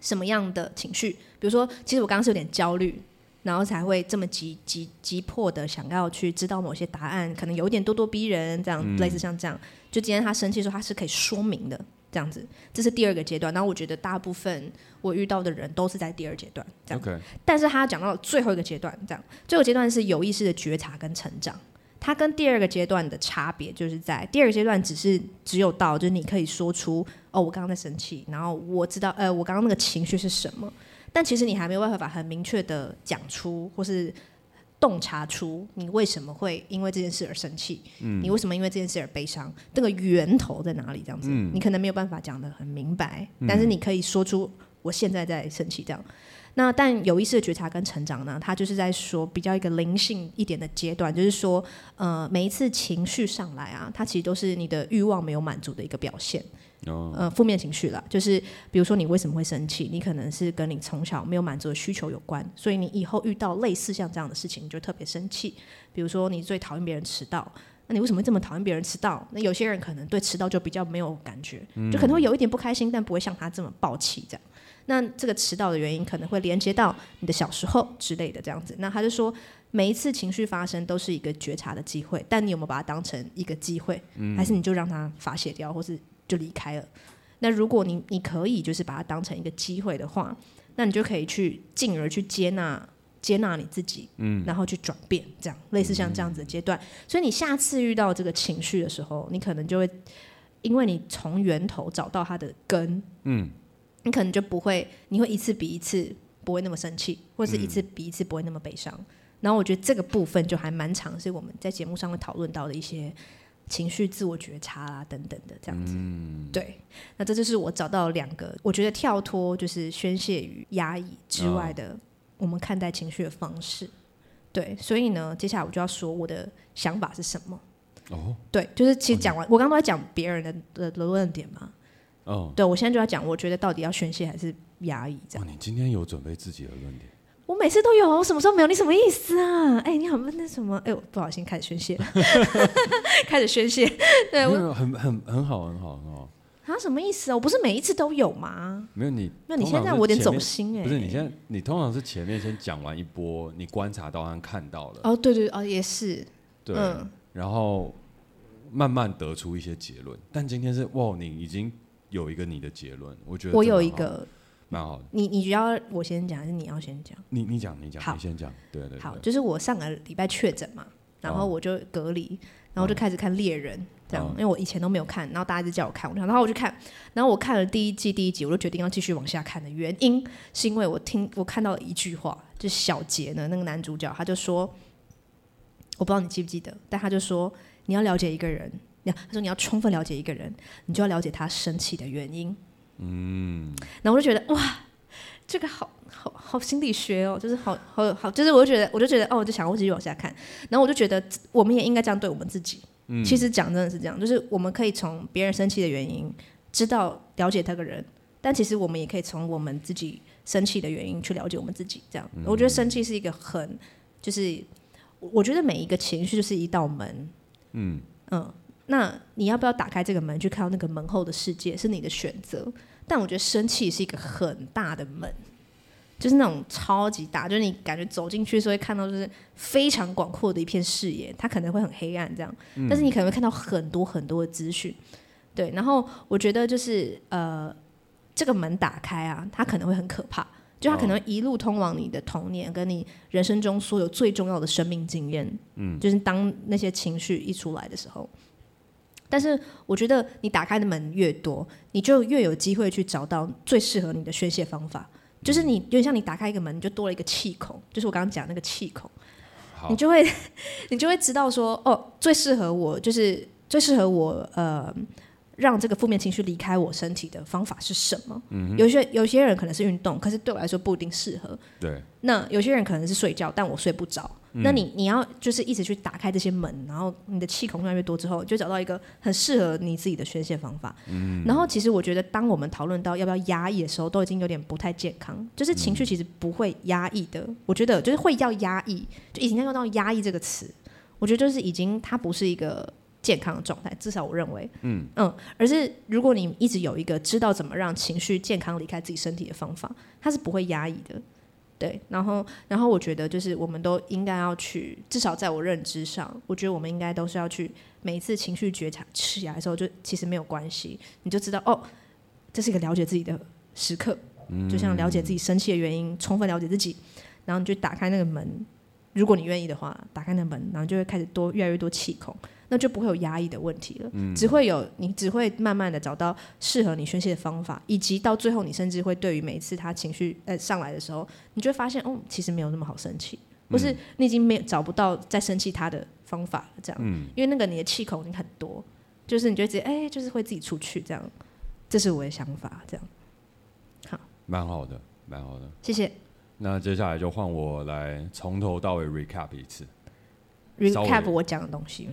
什么样的情绪，比如说，其实我刚刚是有点焦虑，然后才会这么急急急迫的想要去知道某些答案，可能有一点咄咄逼人，这样、嗯、类似像这样，就今天他生气的时候，他是可以说明的。这样子，这是第二个阶段。然后我觉得大部分我遇到的人都是在第二阶段这样。Okay. 但是他讲到最后一个阶段，这样，最后阶段是有意识的觉察跟成长。它跟第二个阶段的差别就是在第二个阶段只是只有到，就是你可以说出哦，我刚刚在生气，然后我知道呃，我刚刚那个情绪是什么。但其实你还没有办法很明确的讲出，或是。洞察出你为什么会因为这件事而生气，嗯、你为什么因为这件事而悲伤，这个源头在哪里？这样子，嗯、你可能没有办法讲得很明白，嗯、但是你可以说出我现在在生气这样。那但有意识的觉察跟成长呢，它就是在说比较一个灵性一点的阶段，就是说，呃，每一次情绪上来啊，它其实都是你的欲望没有满足的一个表现。呃，负面情绪啦，就是比如说你为什么会生气？你可能是跟你从小没有满足的需求有关，所以你以后遇到类似像这样的事情，你就特别生气。比如说你最讨厌别人迟到，那你为什么会这么讨厌别人迟到？那有些人可能对迟到就比较没有感觉，就可能会有一点不开心，但不会像他这么爆气这样。那这个迟到的原因可能会连接到你的小时候之类的这样子。那他就说，每一次情绪发生都是一个觉察的机会，但你有没有把它当成一个机会，还是你就让它发泄掉，或是？就离开了。那如果你你可以就是把它当成一个机会的话，那你就可以去进而去接纳接纳你自己，嗯，然后去转变，这样类似像这样子的阶段。所以你下次遇到这个情绪的时候，你可能就会因为你从源头找到它的根，嗯，你可能就不会，你会一次比一次不会那么生气，或是一次比一次不会那么悲伤。然后我觉得这个部分就还蛮常是我们在节目上会讨论到的一些。情绪自我觉察啦，等等的这样子，嗯、对，那这就是我找到两个，我觉得跳脱就是宣泄与压抑之外的，我们看待情绪的方式。对，所以呢，接下来我就要说我的想法是什么。哦，对，就是其实讲完，哦、我刚刚都在讲别人的的论点嘛。哦，对，我现在就要讲，我觉得到底要宣泄还是压抑这样。哦，你今天有准备自己的论点？我每次都有，我什么时候没有？你什么意思啊？哎，你好，那什么？哎，我不小心开始宣泄了，开始宣泄。对，我很很很好，很好，很好。他什么意思啊？我不是每一次都有吗？没有你，那你现在我有点走心哎。不是你现在，你通常是前面先讲完一波，你观察到和看到了。哦，对对哦，也是。对，然后慢慢得出一些结论。但今天是哇，你已经有一个你的结论，我觉得我有一个。蛮好的。你你要我先讲还是你要先讲？你你讲你讲，你先讲。对对。好，就是我上个礼拜确诊嘛，然后我就隔离，然后就开始看猎人，这样，因为我以前都没有看，然后大家一直叫我看，我然后我就看，然后我看了第一季第一集，我就决定要继续往下看的原因，是因为我听我看到了一句话，就是小杰呢那个男主角他就说，我不知道你记不记得，但他就说你要了解一个人，他说你要充分了解一个人，你就要了解他生气的原因。嗯，然后我就觉得哇，这个好好好心理学哦，就是好好好，就是我就觉得，我就觉得哦，我就想我继续往下看，然后我就觉得我们也应该这样对我们自己。嗯，其实讲真的是这样，就是我们可以从别人生气的原因知道了解他个人，但其实我们也可以从我们自己生气的原因去了解我们自己。这样，嗯，我觉得生气是一个很，就是我觉得每一个情绪就是一道门。嗯嗯。那你要不要打开这个门去看到那个门后的世界，是你的选择。但我觉得生气是一个很大的门，就是那种超级大，就是你感觉走进去时候会看到就是非常广阔的一片视野，它可能会很黑暗这样，但是你可能会看到很多很多的资讯。对，然后我觉得就是呃，这个门打开啊，它可能会很可怕，就它可能一路通往你的童年跟你人生中所有最重要的生命经验。嗯，就是当那些情绪一出来的时候。但是我觉得你打开的门越多，你就越有机会去找到最适合你的宣泄方法。就是你，有点像你打开一个门，你就多了一个气孔，就是我刚刚讲那个气孔，你就会，你就会知道说，哦，最适合我，就是最适合我，呃。让这个负面情绪离开我身体的方法是什么？嗯，有些有些人可能是运动，可是对我来说不一定适合。对。那有些人可能是睡觉，但我睡不着。嗯。那你你要就是一直去打开这些门，然后你的气孔越来越多之后，就找到一个很适合你自己的宣泄方法。嗯。然后其实我觉得，当我们讨论到要不要压抑的时候，都已经有点不太健康。就是情绪其实不会压抑的。嗯。我觉得就是会要压抑，就已经要用到压抑这个词。我觉得就是已经它不是一个。健康的状态，至少我认为，嗯嗯，而是如果你一直有一个知道怎么让情绪健康离开自己身体的方法，它是不会压抑的，对。然后，然后我觉得就是我们都应该要去，至少在我认知上，我觉得我们应该都是要去每一次情绪觉察起来的时候，就其实没有关系，你就知道哦，这是一个了解自己的时刻，就像了解自己生气的原因，充分了解自己，然后你就打开那个门，如果你愿意的话，打开那门，然后就会开始多越来越多气孔。那就不会有压抑的问题了，嗯、只会有你只会慢慢的找到适合你宣泄的方法，以及到最后你甚至会对于每一次他情绪呃上来的时候，你就会发现哦，其实没有那么好生气，或是你已经没有找不到再生气他的方法了，这样，嗯、因为那个你的气孔已经很多，就是你就直接哎，就是会自己出去这样，这是我的想法，这样，好，蛮好的，蛮好的，谢谢。那接下来就换我来从头到尾 recap 一次，recap 我讲的东西。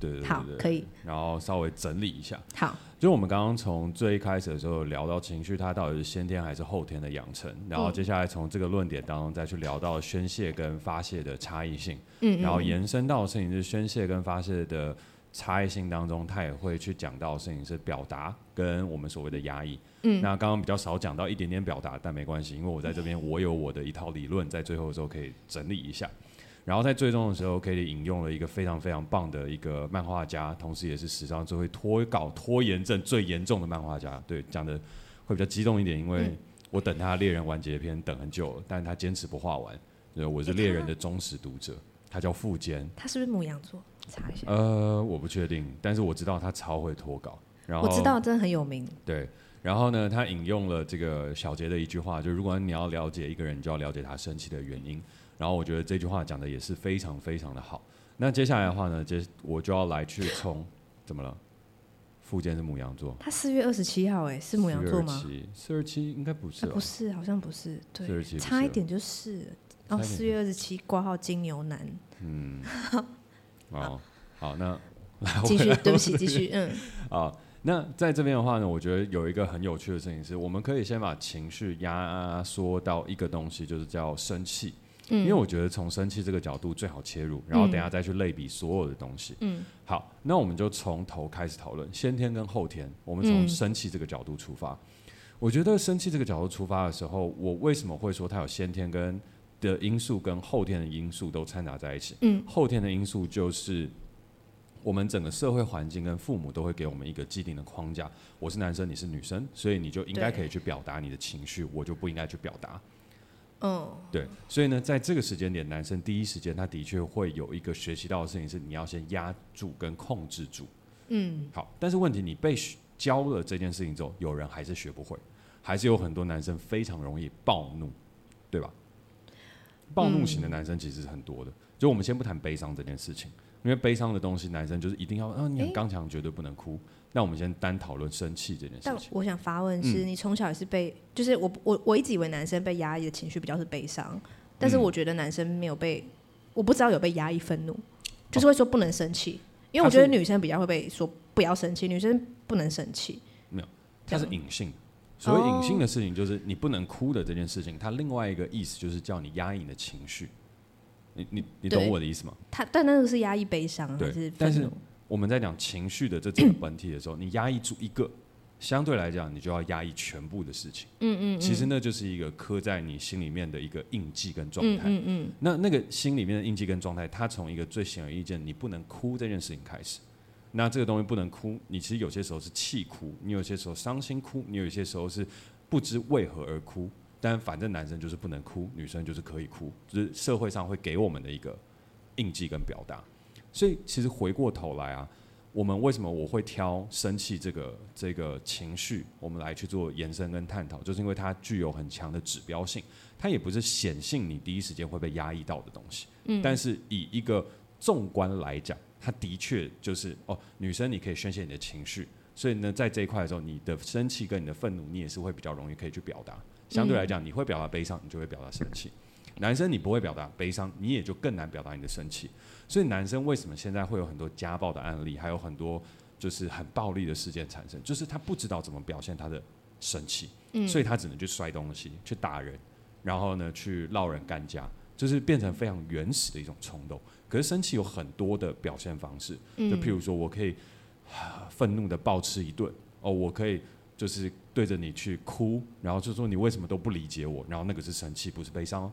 对对对，好，可以。然后稍微整理一下。好，就我们刚刚从最一开始的时候聊到情绪，它到底是先天还是后天的养成。然后接下来从这个论点当中再去聊到宣泄跟发泄的差异性。嗯，然后延伸到的事情是宣泄跟发泄的差异性当中，他也会去讲到的事情是表达跟我们所谓的压抑。嗯，那刚刚比较少讲到一点点表达，但没关系，因为我在这边我有我的一套理论，在最后的时候可以整理一下。然后在最终的时候，Katie 引用了一个非常非常棒的一个漫画家，同时也是史上最会拖稿拖延症最严重的漫画家。对，讲的会比较激动一点，因为我等他猎人完结篇等很久了，但是他坚持不画完。对，我是猎人的忠实读者，他叫富坚。他是不是母羊座？查一下。呃，我不确定，但是我知道他超会脱稿。然后我知道，真的很有名。对，然后呢，他引用了这个小杰的一句话，就如果你要了解一个人，你就要了解他生气的原因。然后我觉得这句话讲的也是非常非常的好。那接下来的话呢，接我就要来去冲，怎么了？附件是母羊座。他四月二十七号，哎，是母羊座吗？四二七应该不是，不是，好像不是。对，差一点就是。哦，四月二十七挂号金牛男。嗯。好，好，那 继续，对不起，继续，嗯。啊，那在这边的话呢，我觉得有一个很有趣的事情是，我们可以先把情绪压缩到一个东西，就是叫生气。嗯，因为我觉得从生气这个角度最好切入，然后等下再去类比所有的东西。嗯，好，那我们就从头开始讨论先天跟后天。我们从生气这个角度出发，我觉得生气这个角度出发的时候，我为什么会说它有先天跟的因素跟后天的因素都掺杂在一起？嗯，后天的因素就是。我们整个社会环境跟父母都会给我们一个既定的框架。我是男生，你是女生，所以你就应该可以去表达你的情绪，我就不应该去表达。嗯，对。所以呢，在这个时间点，男生第一时间他的确会有一个学习到的事情是，你要先压住跟控制住。嗯，好。但是问题，你被教了这件事情之后，有人还是学不会，还是有很多男生非常容易暴怒，对吧？暴怒型的男生其实是很多的。嗯，就我们先不谈悲伤这件事情。因为悲伤的东西，男生就是一定要，啊，你很刚强，绝对不能哭。那、欸、我们先单讨论生气这件事情。但我想发问是，嗯、你从小也是被，就是我我我一直以为男生被压抑的情绪比较是悲伤，但是我觉得男生没有被，我不知道有被压抑愤怒，就是会说不能生气，哦、因为我觉得女生比较会被说不要生气，女生不能生气。没有，它是隐性。所谓隐性的事情，就是你不能哭的这件事情，它另外一个意思就是叫你压抑你的情绪。你你你懂我的意思吗？他但那个是压抑悲伤还是？但是我们在讲情绪的这整个本体的时候，你压抑住一个，相对来讲，你就要压抑全部的事情。嗯嗯。其实那就是一个刻在你心里面的一个印记跟状态。嗯嗯。那那个心里面的印记跟状态，它从一个最显而易见，你不能哭这件事情开始。那这个东西不能哭，你其实有些时候是气哭，你有些时候伤心哭，你有些时候是不知为何而哭。但反正男生就是不能哭，女生就是可以哭，就是社会上会给我们的一个印记跟表达。所以其实回过头来啊，我们为什么我会挑生气这个这个情绪，我们来去做延伸跟探讨，就是因为它具有很强的指标性，它也不是显性你第一时间会被压抑到的东西。嗯。但是以一个纵观来讲，它的确就是哦，女生你可以宣泄你的情绪，所以呢，在这一块的时候，你的生气跟你的愤怒，你也是会比较容易可以去表达。相对来讲，你会表达悲伤，你就会表达生气。男生你不会表达悲伤，你也就更难表达你的生气。所以男生为什么现在会有很多家暴的案例，还有很多就是很暴力的事件产生，就是他不知道怎么表现他的生气，所以他只能去摔东西、去打人，然后呢去闹人干架，就是变成非常原始的一种冲动。可是生气有很多的表现方式，就譬如说我可以愤怒的暴吃一顿，哦，我可以。就是对着你去哭，然后就说你为什么都不理解我，然后那个是生气，不是悲伤哦。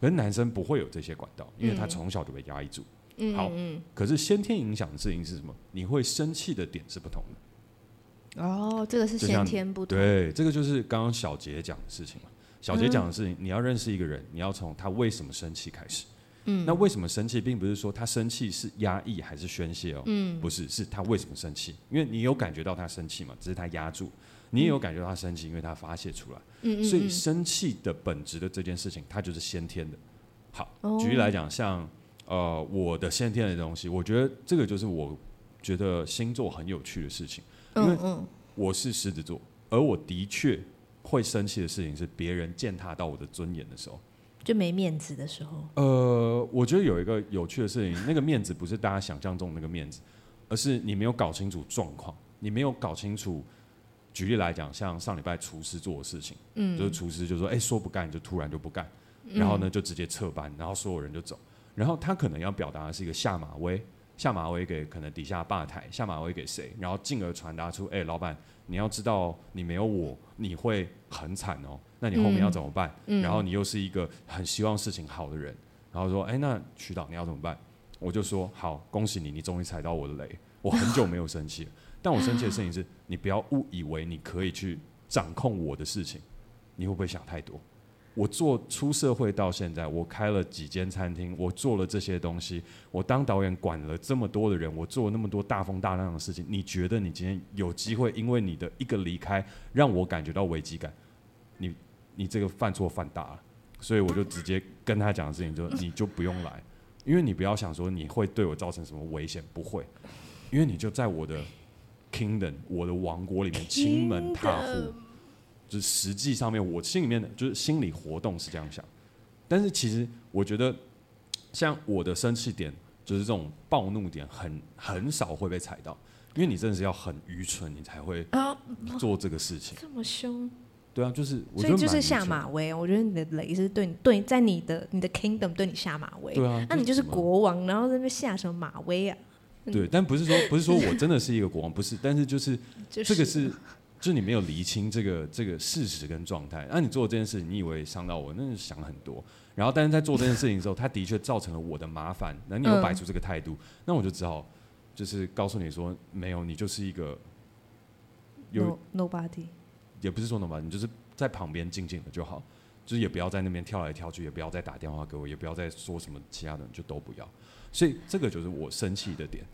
可是男生不会有这些管道，因为他从小就被压抑住。嗯、好，可是先天影响的事情是什么？你会生气的点是不同的。哦，这个是先天不同。对，这个就是刚刚小杰讲的事情嘛。小杰讲的事情，你要认识一个人，你要从他为什么生气开始。嗯，那为什么生气，并不是说他生气是压抑还是宣泄哦。嗯，不是，是他为什么生气？因为你有感觉到他生气嘛，只是他压住。你也有感觉到他生气，因为他发泄出来。嗯，所以生气的本质的这件事情，它就是先天的。好，举例来讲，像呃我的先天的东西，我觉得这个就是我觉得星座很有趣的事情。因为我是狮子座，而我的确会生气的事情是别人践踏到我的尊严的时候，就没面子的时候。呃，我觉得有一个有趣的事情，那个面子不是大家想象中的那个面子，而是你没有搞清楚状况，你没有搞清楚。举例来讲，像上礼拜厨师做的事情，嗯，就是厨师就说，哎、欸，说不干就突然就不干，然后呢就直接撤班，然后所有人就走，然后他可能要表达的是一个下马威，下马威给可能底下吧台，下马威给谁，然后进而传达出，哎、欸，老板，你要知道你没有我，你会很惨哦，那你后面要怎么办？嗯、然后你又是一个很希望事情好的人，然后说，哎、欸，那徐导你要怎么办？我就说，好，恭喜你，你终于踩到我的雷，我很久没有生气了。但我生气的事情是，你不要误以为你可以去掌控我的事情，你会不会想太多？我做出社会到现在，我开了几间餐厅，我做了这些东西，我当导演管了这么多的人，我做了那么多大风大浪的事情，你觉得你今天有机会因为你的一个离开，让我感觉到危机感？你你这个犯错犯大了，所以我就直接跟他讲的事情就你就不用来，因为你不要想说你会对我造成什么危险，不会，因为你就在我的。Kingdom，我的王国里面亲门踏户就是实际上面我心里面的就是心理活动是这样想，但是其实我觉得像我的生气点就是这种暴怒点很很少会被踩到，因为你真的是要很愚蠢，你才会做这个事情。这么凶？对啊，就是我觉得，所以就是下马威。我觉得你的雷是对你对在你的你的 kingdom 对你下马威。对啊，那你就是国王，然后在那边下什么马威啊？对，但不是说不是说我真的是一个国王，不是，但是就是这个是，就是你没有厘清这个这个事实跟状态。那你做这件事情，你以为伤到我，那是想很多。然后，但是在做这件事情的时候，他的确造成了我的麻烦。那你又摆出这个态度，那我就只好就是告诉你说，没有，你就是一个有 nobody，也不是说 nobody，你就是在旁边静静的就好，就是也不要在那边跳来跳去，也不要再打电话给我，也不要再说什么其他的，就都不要。所以这个就是我生气的点。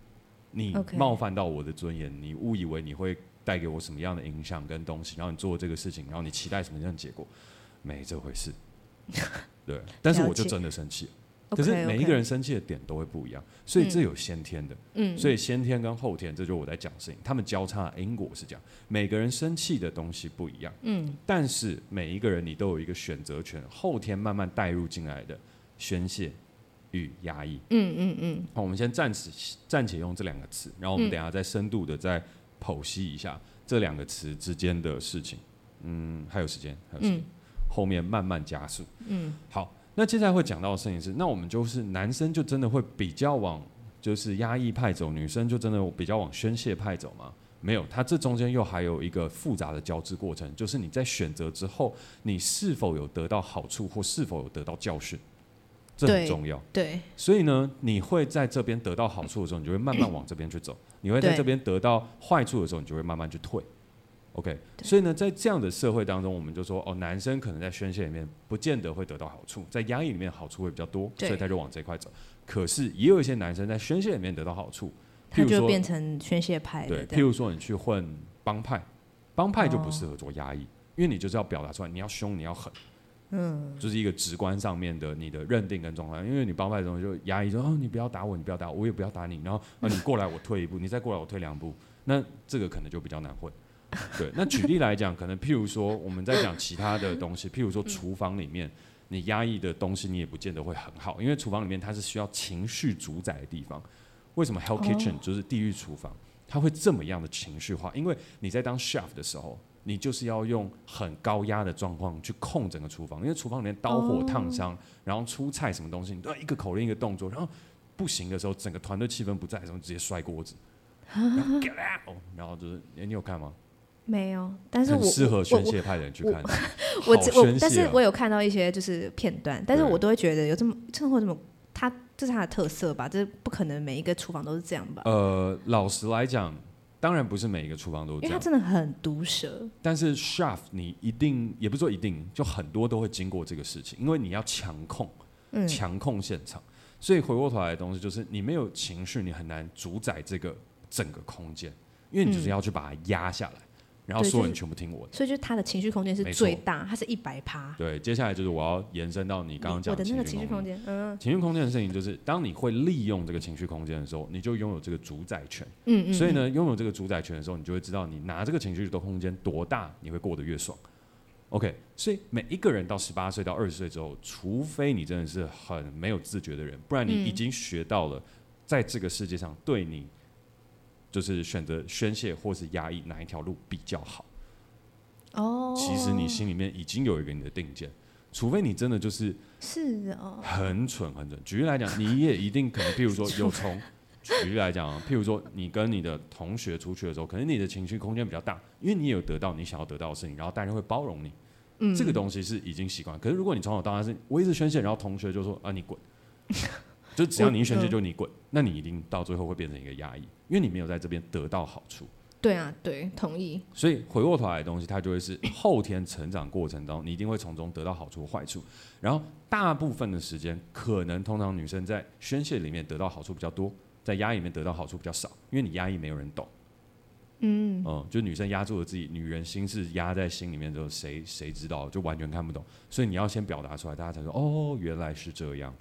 你冒犯到我的尊严，你误以为你会带给我什么样的影响跟东西，然后你做这个事情，然后你期待什么样的结果，没这回事。对，但是我就真的生气。可是每一个人生气的点都会不一样，所以这有先天的。嗯，所以先天跟后天，这就是我在讲事情，他们交叉的因果是这样。每个人生气的东西不一样。嗯，但是每一个人你都有一个选择权，后天慢慢带入进来的宣泄。与压抑，嗯嗯嗯，好，我们先暂时暂且用这两个词，然后我们等下再深度的再剖析一下这两个词之间的事情。嗯，还有时间，还有时间，后面慢慢加速。嗯，好，那接下来会讲到的事情是，那我们就是男生就真的会比较往就是压抑派走，女生就真的比较往宣泄派走吗？没有，它这中间又还有一个复杂的交织过程，就是你在选择之后，你是否有得到好处，或是否有得到教训。这很重要，对，对，所以呢，你会在这边得到好处的时候，你就会慢慢往这边去走；你会在这边得到坏处的时候，你就会慢慢去退。OK，所以呢，在这样的社会当中，我们就说，哦，男生可能在宣泄里面不见得会得到好处，在压抑里面好处会比较多，所以他就往这块走。可是也有一些男生在宣泄里面得到好处，譬如说，他就变成宣泄派。对，譬如说你去混帮派，帮派就不适合做压抑，因为你就是要表达出来，你要凶，你要狠。嗯，就是一个直观上面的你的认定跟状况，因为你帮派的东西就压抑说，哦，你不要打我，你不要打我，我也不要打你，然后啊，你过来我退一步，你再过来我退两步，那这个可能就比较难混。对，那举例来讲，可能譬如说我们在讲其他的东西，譬如说厨房里面你压抑的东西，你也不见得会很好，因为厨房里面它是需要情绪主宰的地方。为什么 Hell Kitchen 就是地狱厨房，它会这么样的情绪化？因为你在当 chef 的时候。你就是要用很高压的状况去控整个厨房，因为厨房里面刀火烫伤，oh. 然后出菜什么东西，你都要一个口令一个动作，然后不行的时候，整个团队气氛不在的时候，直接摔锅子，然后 get out，然后就是，哎，你有看吗？没有，但是我适合宣泄派的人去看。我我，我，但是我有看到一些就是片段，但是我都会觉得有这么，真的会这么，他这是他的特色吧？这不可能每一个厨房都是这样吧？呃，老实来讲。当然不是每一个厨房都这样，因为它真的很毒舌。但是 chef 你一定也不是说一定，就很多都会经过这个事情，因为你要强控，强控现场。嗯、所以回过头来的东西就是，你没有情绪，你很难主宰这个整个空间，因为你就是要去把它压下来。然后所有人全部听我的，所以就是他的情绪空间是最大，他是一百趴。对，接下来就是我要延伸到你刚刚讲的情绪空间。我的那个情绪空间，嗯，情绪空间的事情就是，当你会利用这个情绪空间的时候，你就拥有这个主宰权。嗯嗯。所以呢，拥有这个主宰权的时候，你就会知道你拿这个情绪的空间多大，你会过得越爽。OK，所以每一个人到十八岁到二十岁之后，除非你真的是很没有自觉的人，不然你已经学到了，在这个世界上对你。就是选择宣泄或是压抑哪一条路比较好？哦，其实你心里面已经有一个你的定见，除非你真的就是是哦，很蠢很蠢。举例来讲，你也一定可能，譬如说有从 举例来讲，譬如说你跟你的同学出去的时候，可能你的情绪空间比较大，因为你也有得到你想要得到的事情，然后大家会包容你。嗯，这个东西是已经习惯。可是如果你从小到大是我一直宣泄，然后同学就说啊你滚。就只要你一宣泄，就你滚，那你一定到最后会变成一个压抑，因为你没有在这边得到好处。对啊，对，同意。所以回过头来的东西，它就会是后天成长过程当中，你一定会从中得到好处或坏处。然后大部分的时间，可能通常女生在宣泄里面得到好处比较多，在压抑里面得到好处比较少，因为你压抑没有人懂。嗯嗯，就女生压住了自己，女人心事压在心里面之后，谁谁知道，就完全看不懂。所以你要先表达出来，大家才说哦，原来是这样。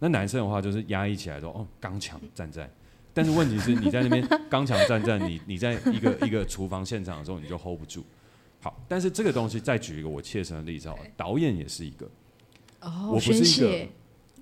那男生的话就是压抑起来说哦，刚强战战，但是问题是你在那边 刚强战战，你你在一个一个厨房现场的时候你就 hold 不住。好，但是这个东西再举一个我切身的例子好了，导演也是一个，我不是一个，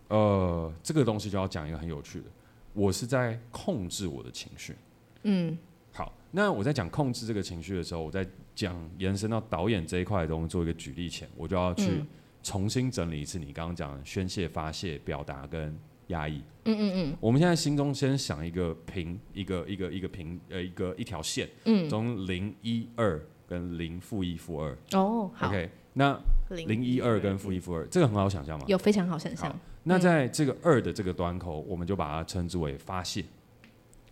呃，这个东西就要讲一个很有趣的，我是在控制我的情绪。嗯，好，那我在讲控制这个情绪的时候，我在讲延伸到导演这一块的东西做一个举例前，我就要去重新整理一次你刚刚讲的宣泄、发泄、表达跟压抑。嗯嗯嗯。我们现在心中先想一个平，一个一个一个平，呃，一个一条线。嗯。从零一二跟零负一负二。哦，好。OK，那零一二跟负一负二，这个很好想象吗？有非常好想象。那在这个二的这个端口，我们就把它称之为发泄。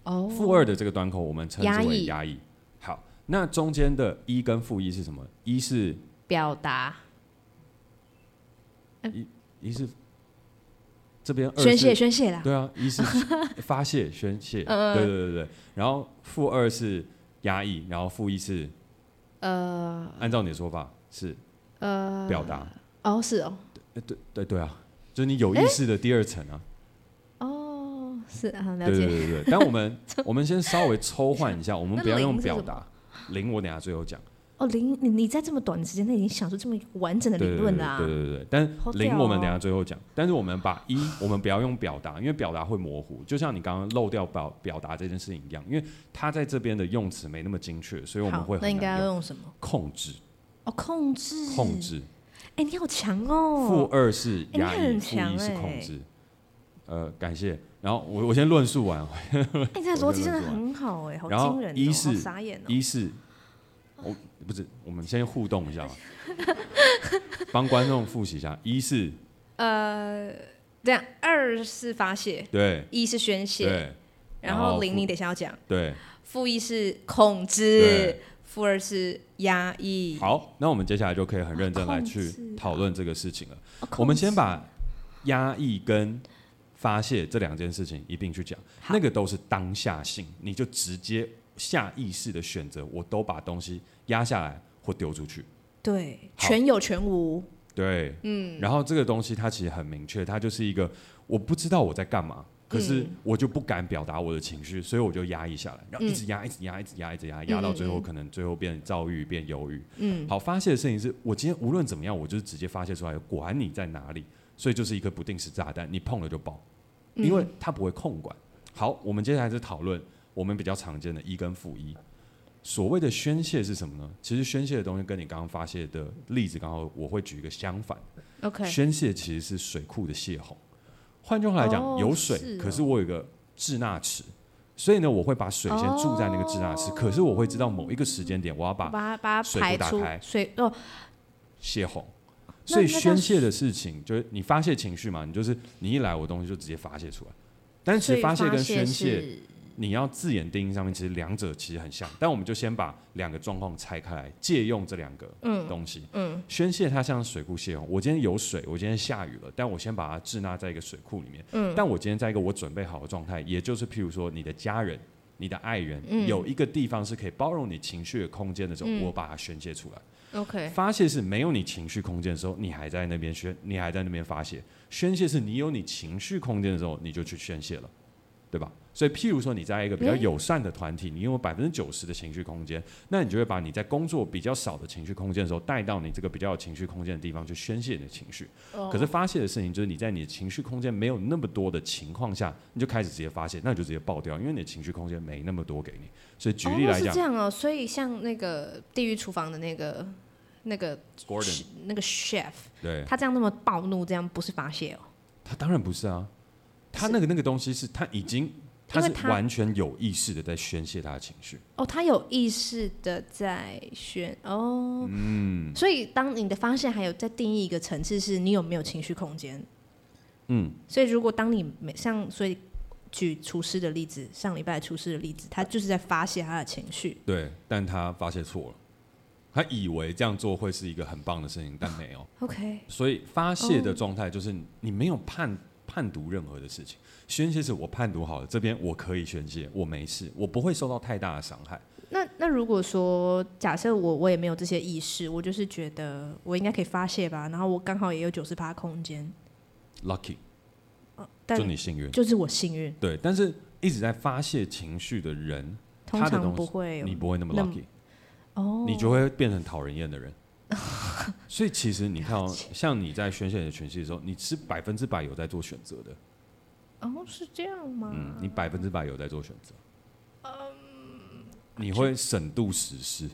哦。负二的这个端口，我们称之为压抑。好，那中间的一跟负一是什么？一是表达。一一是这边二宣泄宣泄啦。对啊，一是发泄宣泄。对对对对。然后负二是压抑，然后负一是呃，按照你的说法是呃表达。哦，是哦。对对对对啊。就是你有意识的第二层啊，哦，是啊，了解。对对对对，但我们 我们先稍微 抽换一下，我们不要用表达。零，我等下最后讲。哦，零，你你在这么短的时间内已经想出这么完整的理论了啊？对对对对，但零我们等下最后讲。但是我们把一，我们不要用表达，因为表达会模糊。就像你刚刚漏掉表表达这件事情一样，因为他在这边的用词没那么精确，所以我们会很。那应该要用什么？控制。哦，控制。控制。哎，你好强哦！负二是压抑，负一是控制。呃，感谢。然后我我先论述完。哎，这个逻辑真的很好哎，好惊人哦，好傻眼哦。一是，我不是，我们先互动一下吧，帮观众复习一下。一是，呃，这样，二是发泄，对，一是宣泄，对，然后零你等下要讲，对，负一是控制。负二是压抑。好，那我们接下来就可以很认真来去讨论这个事情了。我们先把压抑跟发泄这两件事情一并去讲，那个都是当下性，你就直接下意识的选择，我都把东西压下来或丢出去。对，全有全无。对，嗯。然后这个东西它其实很明确，它就是一个我不知道我在干嘛。可是我就不敢表达我的情绪，所以我就压抑下来，然后一直压，一直压，一直压，一直压，压到最后可能最后变躁郁，变忧郁。嗯，好，发泄的事情是我今天无论怎么样，我就是直接发泄出来，管你在哪里，所以就是一个不定时炸弹，你碰了就爆，因为它不会控管。好，我们接下来是讨论我们比较常见的一跟负一。所谓的宣泄是什么呢？其实宣泄的东西跟你刚刚发泄的例子刚好，我会举一个相反。OK，宣泄其实是水库的泄洪。换句话来讲，oh, 有水，哦、可是我有一个滞纳池，所以呢，我会把水先注在那个滞纳池。Oh, 可是我会知道某一个时间点，我要把把水库打开，水哦，泄洪。所以宣泄的事情就是你发泄情绪嘛，你就是你一来，我东西就直接发泄出来。但是发泄跟宣泄。你要字眼定义上面，其实两者其实很像，但我们就先把两个状况拆开来，借用这两个东西。嗯，嗯，宣泄它像水库泄洪，我今天有水，我今天下雨了，但我先把它滞纳在一个水库里面。嗯，但我今天在一个我准备好的状态，也就是譬如说你的家人、你的爱人，嗯、有一个地方是可以包容你情绪的空间的时候，嗯、我把它宣泄出来。OK，发泄是没有你情绪空间的时候，你还在那边宣，你还在那边发泄。宣泄是你有你情绪空间的时候，你就去宣泄了，对吧？所以，譬如说，你在一个比较友善的团体，你拥有百分之九十的情绪空间，那你就会把你在工作比较少的情绪空间的时候，带到你这个比较有情绪空间的地方去宣泄你的情绪。可是发泄的事情就是你在你的情绪空间没有那么多的情况下，你就开始直接发泄，那你就直接爆掉，因为你的情绪空间没那么多给你。所以举例来讲，是这样哦。所以像那个地狱厨房的那个那个 Gordon 那个 chef，对，他这样那么暴怒，这样不是发泄哦？他当然不是啊，他那个那个东西是他已经。他是完全有意识的在宣泄他的情绪。哦，他有意识的在宣哦，嗯，所以当你的发现还有在定义一个层次，是你有没有情绪空间？嗯，所以如果当你没像，所以举厨师的例子，上礼拜厨师的例子，他就是在发泄他的情绪。对，但他发泄错了，他以为这样做会是一个很棒的事情，但没有。OK，所以发泄的状态就是你没有判判读任何的事情。宣泄是我判读好了，这边我可以宣泄，我没事，我不会受到太大的伤害。那那如果说假设我我也没有这些意识，我就是觉得我应该可以发泄吧，然后我刚好也有九十八空间，lucky，哦，就你幸运，就是我幸运。对，但是一直在发泄情绪的人，通常不会，你不会那么 lucky，哦，你就会变成讨人厌的人。所以其实你看哦，像你在宣泄你的情绪的时候，你是百分之百有在做选择的。哦，是这样吗？嗯，你百分之百有在做选择。嗯，你会审度实事。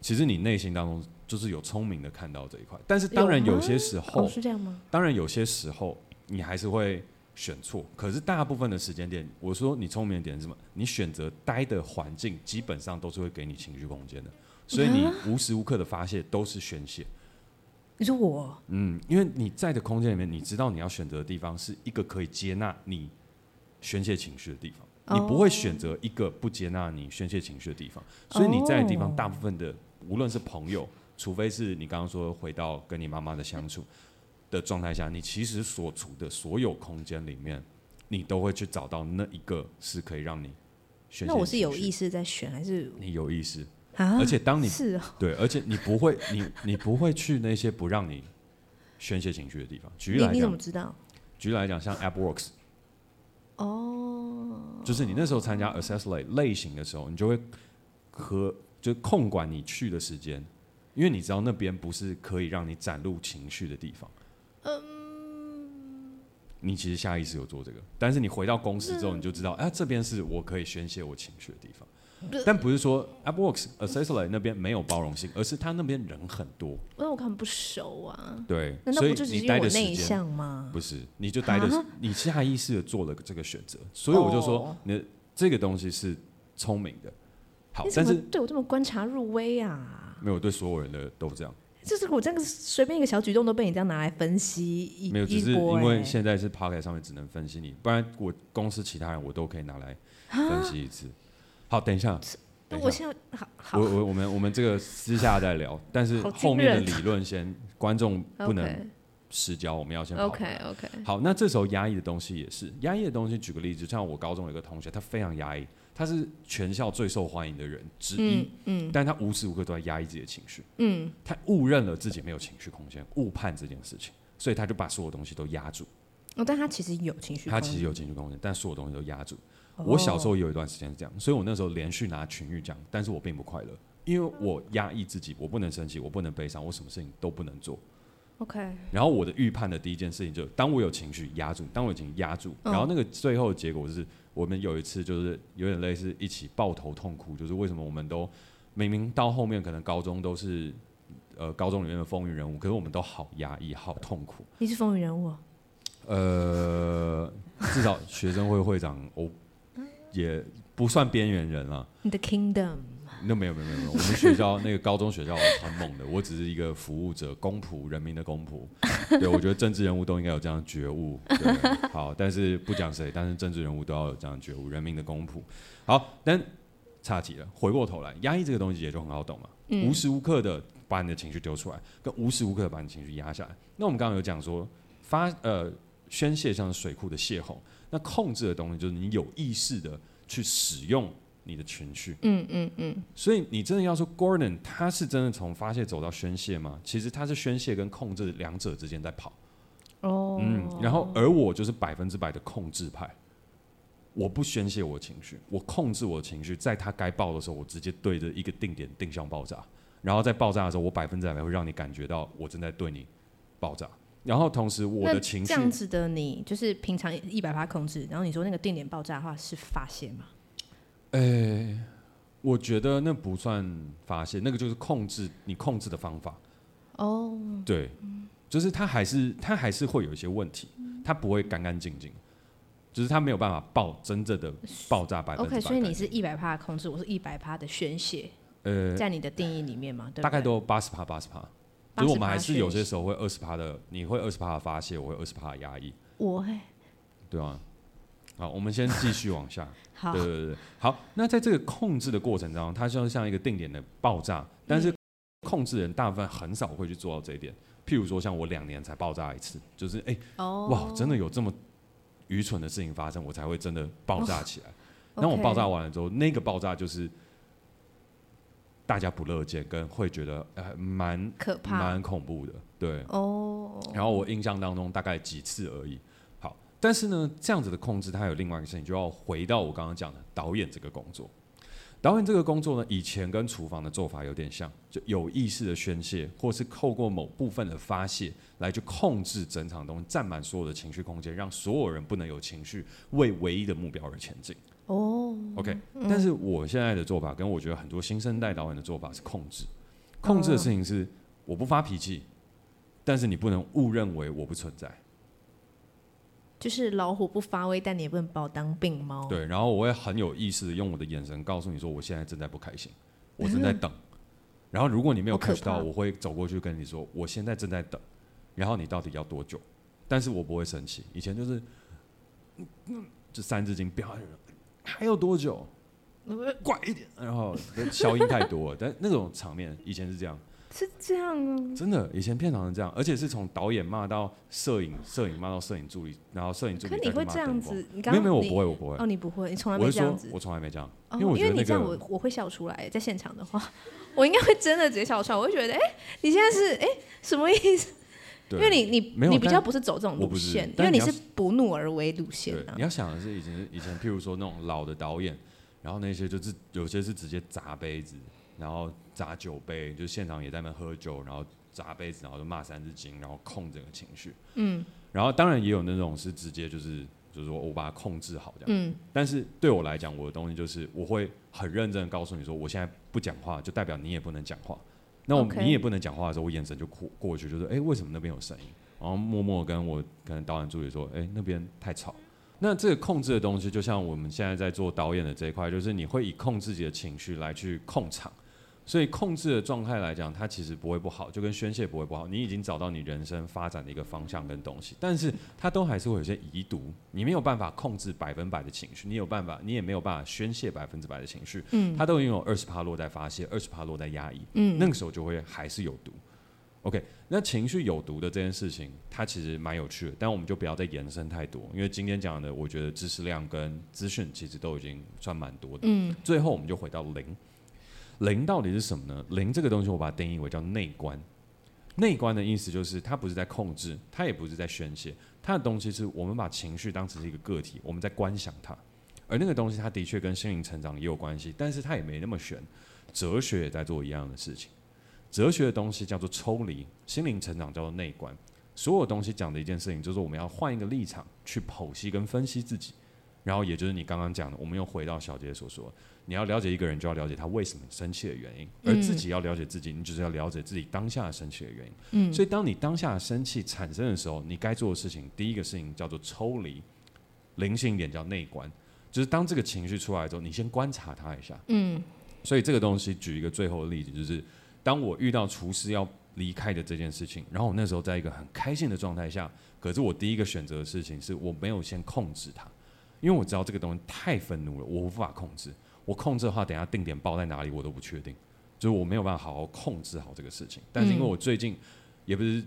其实你内心当中就是有聪明的看到这一块，但是当然有些时候、哦、是这样吗？当然有些时候你还是会选错。可是大部分的时间点，我说你聪明的点是什么？你选择待的环境基本上都是会给你情绪空间的，所以你无时无刻的发泄都是宣泄。你说我？嗯，因为你在的空间里面，你知道你要选择的地方是一个可以接纳你宣泄情绪的地方，你不会选择一个不接纳你宣泄情绪的地方。所以你在的地方，大部分的无论是朋友，除非是你刚刚说回到跟你妈妈的相处的状态下，你其实所处的所有空间里面，你都会去找到那一个是可以让你宣泄。那我是有意识在选，还是你有意识？啊、而且当你是、哦、对，而且你不会，你你不会去那些不让你宣泄情绪的地方。举例来讲，你怎么知道？举例来讲，像 AppWorks，哦，就是你那时候参加 Access 类类型的时候，你就会和就控管你去的时间，因为你知道那边不是可以让你展露情绪的地方。嗯，你其实下意识有做这个，但是你回到公司之后，你就知道，哎、啊，这边是我可以宣泄我情绪的地方。但不是说 AppWorks、Accessory 那边没有包容性，而是他那边人很多。因为我看不熟啊。对，那不就只是因为我内向吗？不是，你就待的，你下意识的做了这个选择，所以我就说，你这个东西是聪明的。好，但是对我这么观察入微啊？没有，对所有人的都这样。就是我这个随便一个小举动都被你这样拿来分析，没有，只是因为现在是 Podcast 上面只能分析你，不然我公司其他人我都可以拿来分析一次。好，等一下。那，我现在好，好，我我我们我们这个私下再聊，但是后面的理论先观众不能失焦，我们要先 OK OK。好，那这时候压抑的东西也是压抑的东西。举个例子，像我高中有一个同学，他非常压抑，他是全校最受欢迎的人之一，嗯，嗯，但他无时无刻都在压抑自己的情绪，嗯，他误认了自己没有情绪空间，误判这件事情，所以他就把所有东西都压住。哦，但他其实有情绪，他其实有情绪空间，但所有东西都压住。我小时候也有一段时间是这样，所以我那时候连续拿群玉奖，但是我并不快乐，因为我压抑自己，我不能生气，我不能悲伤，我什么事情都不能做。OK。然后我的预判的第一件事情就是，当我有情绪压住，当我有情绪压住，然后那个最后的结果是我们有一次就是有点类似一起抱头痛哭，就是为什么我们都明明到后面可能高中都是呃高中里面的风云人物，可是我们都好压抑，好痛苦。你是风云人物啊？呃，至少学生会会长我。也不算边缘人了。你的 kingdom？那没有没有没有没有，我们学校那个高中学校很猛的，我只是一个服务者，公仆，人民的公仆。对，我觉得政治人物都应该有这样的觉悟。对，好，但是不讲谁，但是政治人物都要有这样的觉悟，人民的公仆。好，但岔题了，回过头来，压抑这个东西也就很好懂嘛，嗯、无时无刻的把你的情绪丢出来，跟无时无刻的把你情绪压下来。那我们刚刚有讲说发呃宣泄像水库的泄洪。那控制的东西就是你有意识的去使用你的情绪，嗯嗯嗯。所以你真的要说 Gordon 他是真的从发泄走到宣泄吗？其实他是宣泄跟控制两者之间在跑。哦。嗯，然后而我就是百分之百的控制派，我不宣泄我的情绪，我控制我的情绪，在他该爆的时候，我直接对着一个定点定向爆炸，然后在爆炸的时候，我百分之百会让你感觉到我正在对你爆炸。然后同时，我的情绪这样子的你，就是平常一百趴控制。然后你说那个定点爆炸的话是发泄吗？诶，我觉得那不算发泄，那个就是控制你控制的方法。哦，对，就是他还是他还是会有一些问题，他不会干干净净，就是他没有办法爆真正的爆炸百分之百。OK，所以你是一百趴的控制，我是一百趴的宣泄。呃，在你的定义里面嘛，对，大概都八十趴，八十趴。所以我们还是有些时候会二十趴的，你会二十趴的发泄，我会二十趴的压抑。我会。对啊。好，我们先继续往下。好。对对对。好，那在这个控制的过程当中，它就像一个定点的爆炸，但是控制人大部分很少会去做到这一点。譬如说，像我两年才爆炸一次，就是哎，欸 oh. 哇，真的有这么愚蠢的事情发生，我才会真的爆炸起来。那、oh. 我爆炸完了之后，那个爆炸就是。大家不乐见，跟会觉得呃蛮可怕、蛮恐怖的，对。哦。然后我印象当中大概几次而已。好，但是呢，这样子的控制它有另外一个事情，就要回到我刚刚讲的导演这个工作。导演这个工作呢，以前跟厨房的做法有点像，就有意识的宣泄，或是透过某部分的发泄来去控制整场东西，占满所有的情绪空间，让所有人不能有情绪，为唯一的目标而前进。哦，OK，嗯，但是我现在的做法跟我觉得很多新生代导演的做法是控制，控制的事情是我不发脾气，但是你不能误认为我不存在。就是老虎不发威，但你也不能把我当病猫。对，然后我会很有意识的用我的眼神告诉你说，我现在正在不开心，我正在等。嗯、然后如果你没有 catch 到，我会走过去跟你说，我现在正在等。然后你到底要多久？但是我不会生气。以前就是，嗯，这三字经标，还有多久？乖一点。然后消音太多了，但那种场面以前是这样。是这样啊，真的，以前片场是这样，而且是从导演骂到摄影，摄影骂到摄影助理，然后摄影助理。可你会这样子？你刚刚没有没有，我不会，我不会。哦，你不会，你从来没这样子。我从来没这样，因为我觉得、那个哦、因为你这样我，我我会笑出来，在现场的话，我应该会真的直接笑出来。我会觉得，哎、欸，你现在是哎、欸、什么意思？因为你你你比较不是走这种路线，因为你是不怒而为路线、啊。你要想的是以前以前，譬如说那种老的导演，然后那些就是有些是直接砸杯子。然后砸酒杯，就现场也在那喝酒，然后砸杯子，然后就骂三字经，然后控整个情绪。嗯。然后当然也有那种是直接就是就是说我把它控制好这样。嗯。但是对我来讲，我的东西就是我会很认真的告诉你说，我现在不讲话，就代表你也不能讲话。那我你也不能讲话的时候，我眼神就过过去，就是哎，为什么那边有声音？然后默默跟我可能导演助理说，哎，那边太吵。那这个控制的东西，就像我们现在在做导演的这一块，就是你会以控制自己的情绪来去控场。所以控制的状态来讲，它其实不会不好，就跟宣泄不会不好。你已经找到你人生发展的一个方向跟东西，但是它都还是会有些遗毒。你没有办法控制百分百的情绪，你有办法，你也没有办法宣泄百分之百的情绪。嗯，它都已经有二十趴落在发泄，二十趴落在压抑。嗯，那个时候就会还是有毒。OK，那情绪有毒的这件事情，它其实蛮有趣的，但我们就不要再延伸太多，因为今天讲的，我觉得知识量跟资讯其实都已经算蛮多的。嗯，最后我们就回到零。零到底是什么呢？零这个东西，我把它定义为叫内观。内观的意思就是，它不是在控制，它也不是在宣泄，它的东西是我们把情绪当成是一个个体，我们在观想它。而那个东西，它的确跟心灵成长也有关系，但是它也没那么玄。哲学也在做一样的事情。哲学的东西叫做抽离，心灵成长叫做内观。所有东西讲的一件事情，就是我们要换一个立场去剖析跟分析自己。然后，也就是你刚刚讲的，我们又回到小杰所说。你要了解一个人，就要了解他为什么生气的原因；而自己要了解自己，你就是要了解自己当下生气的原因。嗯，所以当你当下生气产生的时候，你该做的事情，第一个事情叫做抽离，灵性一点叫内观，就是当这个情绪出来之后，你先观察他一下。嗯，所以这个东西举一个最后的例子，就是当我遇到厨师要离开的这件事情，然后我那时候在一个很开心的状态下，可是我第一个选择的事情是我没有先控制他，因为我知道这个东西太愤怒了，我无法控制。我控制的话，等下定点爆在哪里，我都不确定，就是我没有办法好好控制好这个事情。但是因为我最近也不是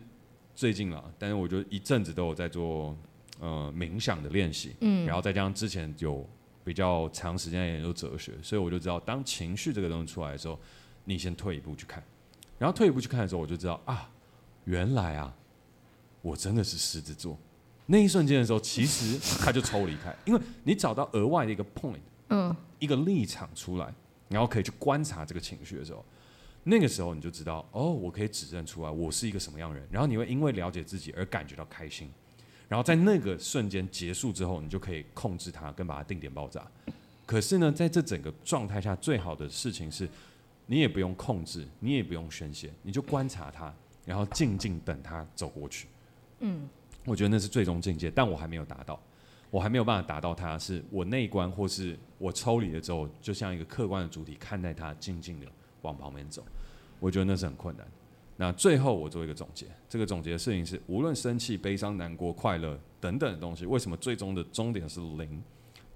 最近了，但是我就一阵子都有在做呃冥想的练习，嗯，然后再加上之前有比较长时间研究哲学，所以我就知道，当情绪这个东西出来的时候，你先退一步去看，然后退一步去看的时候，我就知道啊，原来啊，我真的是狮子座。那一瞬间的时候，其实他就抽离开，因为你找到额外的一个 point。嗯，一个立场出来，然后可以去观察这个情绪的时候，那个时候你就知道，哦，我可以指认出来我是一个什么样的人，然后你会因为了解自己而感觉到开心，然后在那个瞬间结束之后，你就可以控制它，跟把它定点爆炸。可是呢，在这整个状态下，最好的事情是，你也不用控制，你也不用宣泄，你就观察它，然后静静等它走过去。嗯，我觉得那是最终境界，但我还没有达到。我还没有办法达到它，是我内观，或是我抽离了之后，就像一个客观的主体看待它，静静的往旁边走。我觉得那是很困难。那最后我做一个总结，这个总结的事情是，无论生气、悲伤、难过、快乐等等的东西，为什么最终的终点是零？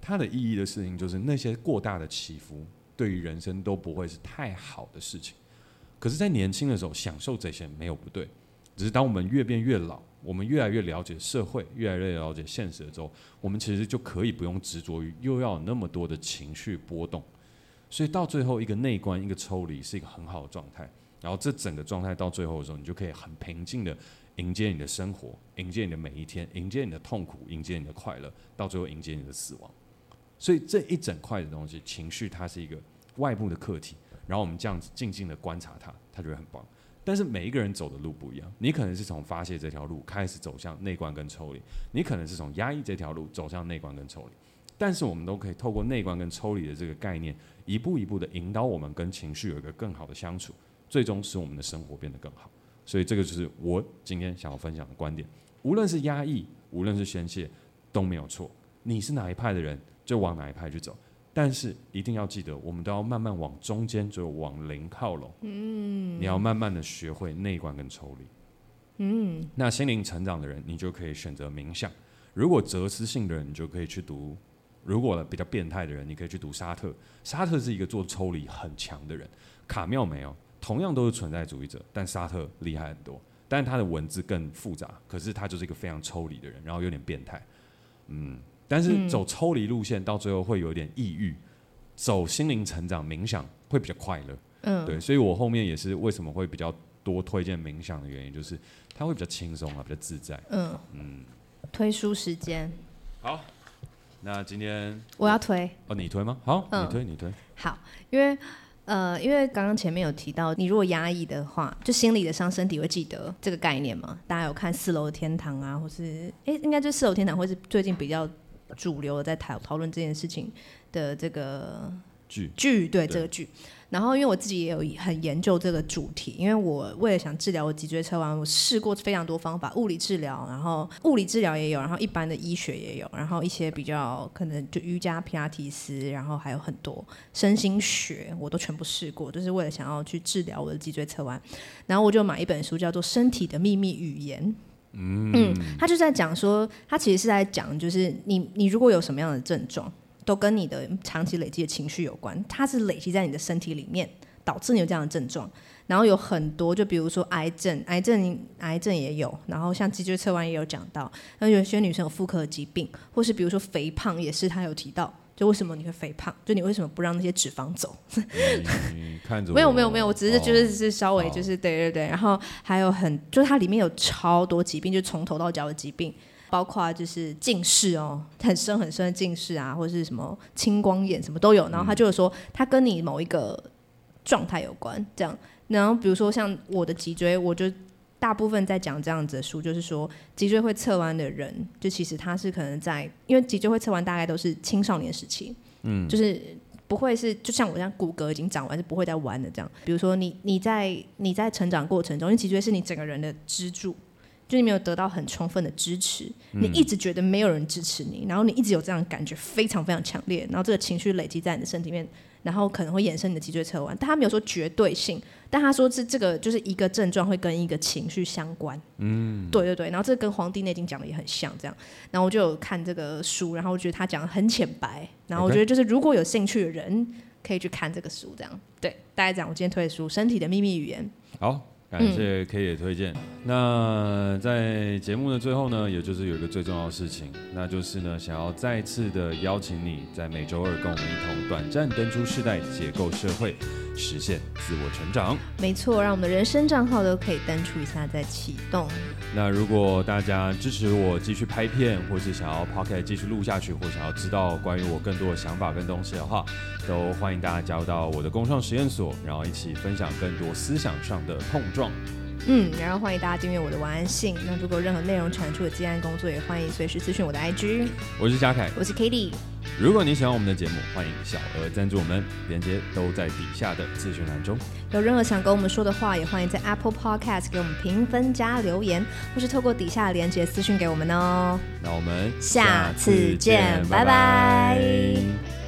它的意义的事情就是那些过大的起伏，对于人生都不会是太好的事情。可是，在年轻的时候享受这些没有不对，只是当我们越变越老。我们越来越了解社会，越来越了解现实的时候，我们其实就可以不用执着于又要有那么多的情绪波动。所以到最后，一个内观，一个抽离，是一个很好的状态。然后这整个状态到最后的时候，你就可以很平静的迎接你的生活，迎接你的每一天，迎接你的痛苦，迎接你的快乐，到最后迎接你的死亡。所以这一整块的东西，情绪它是一个外部的客体，然后我们这样子静静的观察它，它就会很棒。但是每一个人走的路不一样，你可能是从发泄这条路开始走向内观跟抽离，你可能是从压抑这条路走向内观跟抽离。但是我们都可以透过内观跟抽离的这个概念，一步一步的引导我们跟情绪有一个更好的相处，最终使我们的生活变得更好。所以这个就是我今天想要分享的观点。无论是压抑，无论是宣泄，都没有错。你是哪一派的人，就往哪一派去走。但是一定要记得，我们都要慢慢往中间，就往零靠拢。嗯，你要慢慢的学会内观跟抽离。嗯，那心灵成长的人，你就可以选择冥想；如果哲思性的人，你就可以去读；如果比较变态的人，你可以去读沙特。沙特是一个做抽离很强的人。卡妙没有，同样都是存在主义者，但沙特厉害很多。但是他的文字更复杂，可是他就是一个非常抽离的人，然后有点变态。嗯。但是走抽离路线到最后会有点抑郁，走心灵成长冥想会比较快乐。嗯，对，所以我后面也是为什么会比较多推荐冥想的原因，就是它会比较轻松啊，比较自在。嗯嗯，推书时间。好，那今天我要推哦，你推吗？好，嗯、你推你推。好，因为呃，因为刚刚前面有提到，你如果压抑的话，就心理的伤，身体会记得这个概念嘛。大家有看四楼的天堂啊，或是哎，应该就四楼天堂，或是最近比较。主流的在讨讨论这件事情的这个剧。剧，对，对。这个剧，然后因为我自己也有很研究这个主题，因为我为了想治疗我脊椎侧弯，我试过非常多方法，物理治疗，然后物理治疗也有，然后一般的医学也有，然后一些比较可能就瑜伽、皮拉提斯，然后还有很多身心学，我都全部试过，就是为了想要去治疗我的脊椎侧弯，然后我就买一本书叫做《身体的秘密语言》。嗯，他就在讲说，他其实是在讲，就是你你如果有什么样的症状，都跟你的长期累积的情绪有关，它是累积在你的身体里面，导致你有这样的症状。然后有很多，就比如说癌症，癌症癌症也有，然后像脊椎侧弯也有讲到，那有些女生有妇科疾病，或是比如说肥胖也是，他有提到。就为什么你会肥胖？就你为什么不让那些脂肪走？你看着 没有没有没有，我只是就是是稍微就是对对对，然后还有很就是它里面有超多疾病，就从头到脚的疾病，包括就是近视哦，很深很深的近视啊，或者是什么青光眼什么都有。然后他就是说，它跟你某一个状态有关，这样。然后比如说像我的脊椎，我就。大部分在讲这样子的书，就是说脊椎会侧弯的人，就其实他是可能在，因为脊椎会侧弯，大概都是青少年时期，嗯，就是不会是就像我这样骨骼已经长完，是不会再弯的这样。比如说你你在你在成长过程中，因为脊椎是你整个人的支柱，就你没有得到很充分的支持，你一直觉得没有人支持你，然后你一直有这样的感觉，非常非常强烈，然后这个情绪累积在你的身体里面。然后可能会衍生你的脊椎侧弯，但他没有说绝对性，但他说这这个就是一个症状会跟一个情绪相关。嗯，对对对，然后这个跟《黄帝内经》讲的也很像，这样。然后我就有看这个书，然后我觉得他讲的很浅白，然后我觉得就是如果有兴趣的人可以去看这个书，这样。对，大概讲我今天推的书《身体的秘密语言》。好。感谢 K 也推荐。嗯、那在节目的最后呢，也就是有一个最重要的事情，那就是呢，想要再次的邀请你在每周二跟我们一同短暂登出世代，解构社会，实现自我成长。没错，让我们的人生账号都可以登出一下再启动。那如果大家支持我继续拍片，或是想要 Podcast 继续录下去，或想要知道关于我更多的想法跟东西的话，都欢迎大家加入到我的工创实验所，然后一起分享更多思想上的碰撞。嗯，然后欢迎大家订阅我的晚安信。那如果任何内容产出的接案工作，也欢迎随时咨询我的 IG。我是嘉凯，我是 Cady。如果你喜欢我们的节目，欢迎小额赞助我们，链接都在底下的资讯栏中。有任何想跟我们说的话，也欢迎在 Apple Podcast 给我们评分加留言，或是透过底下的链接私讯给我们哦。那我们下次见，拜拜。拜拜。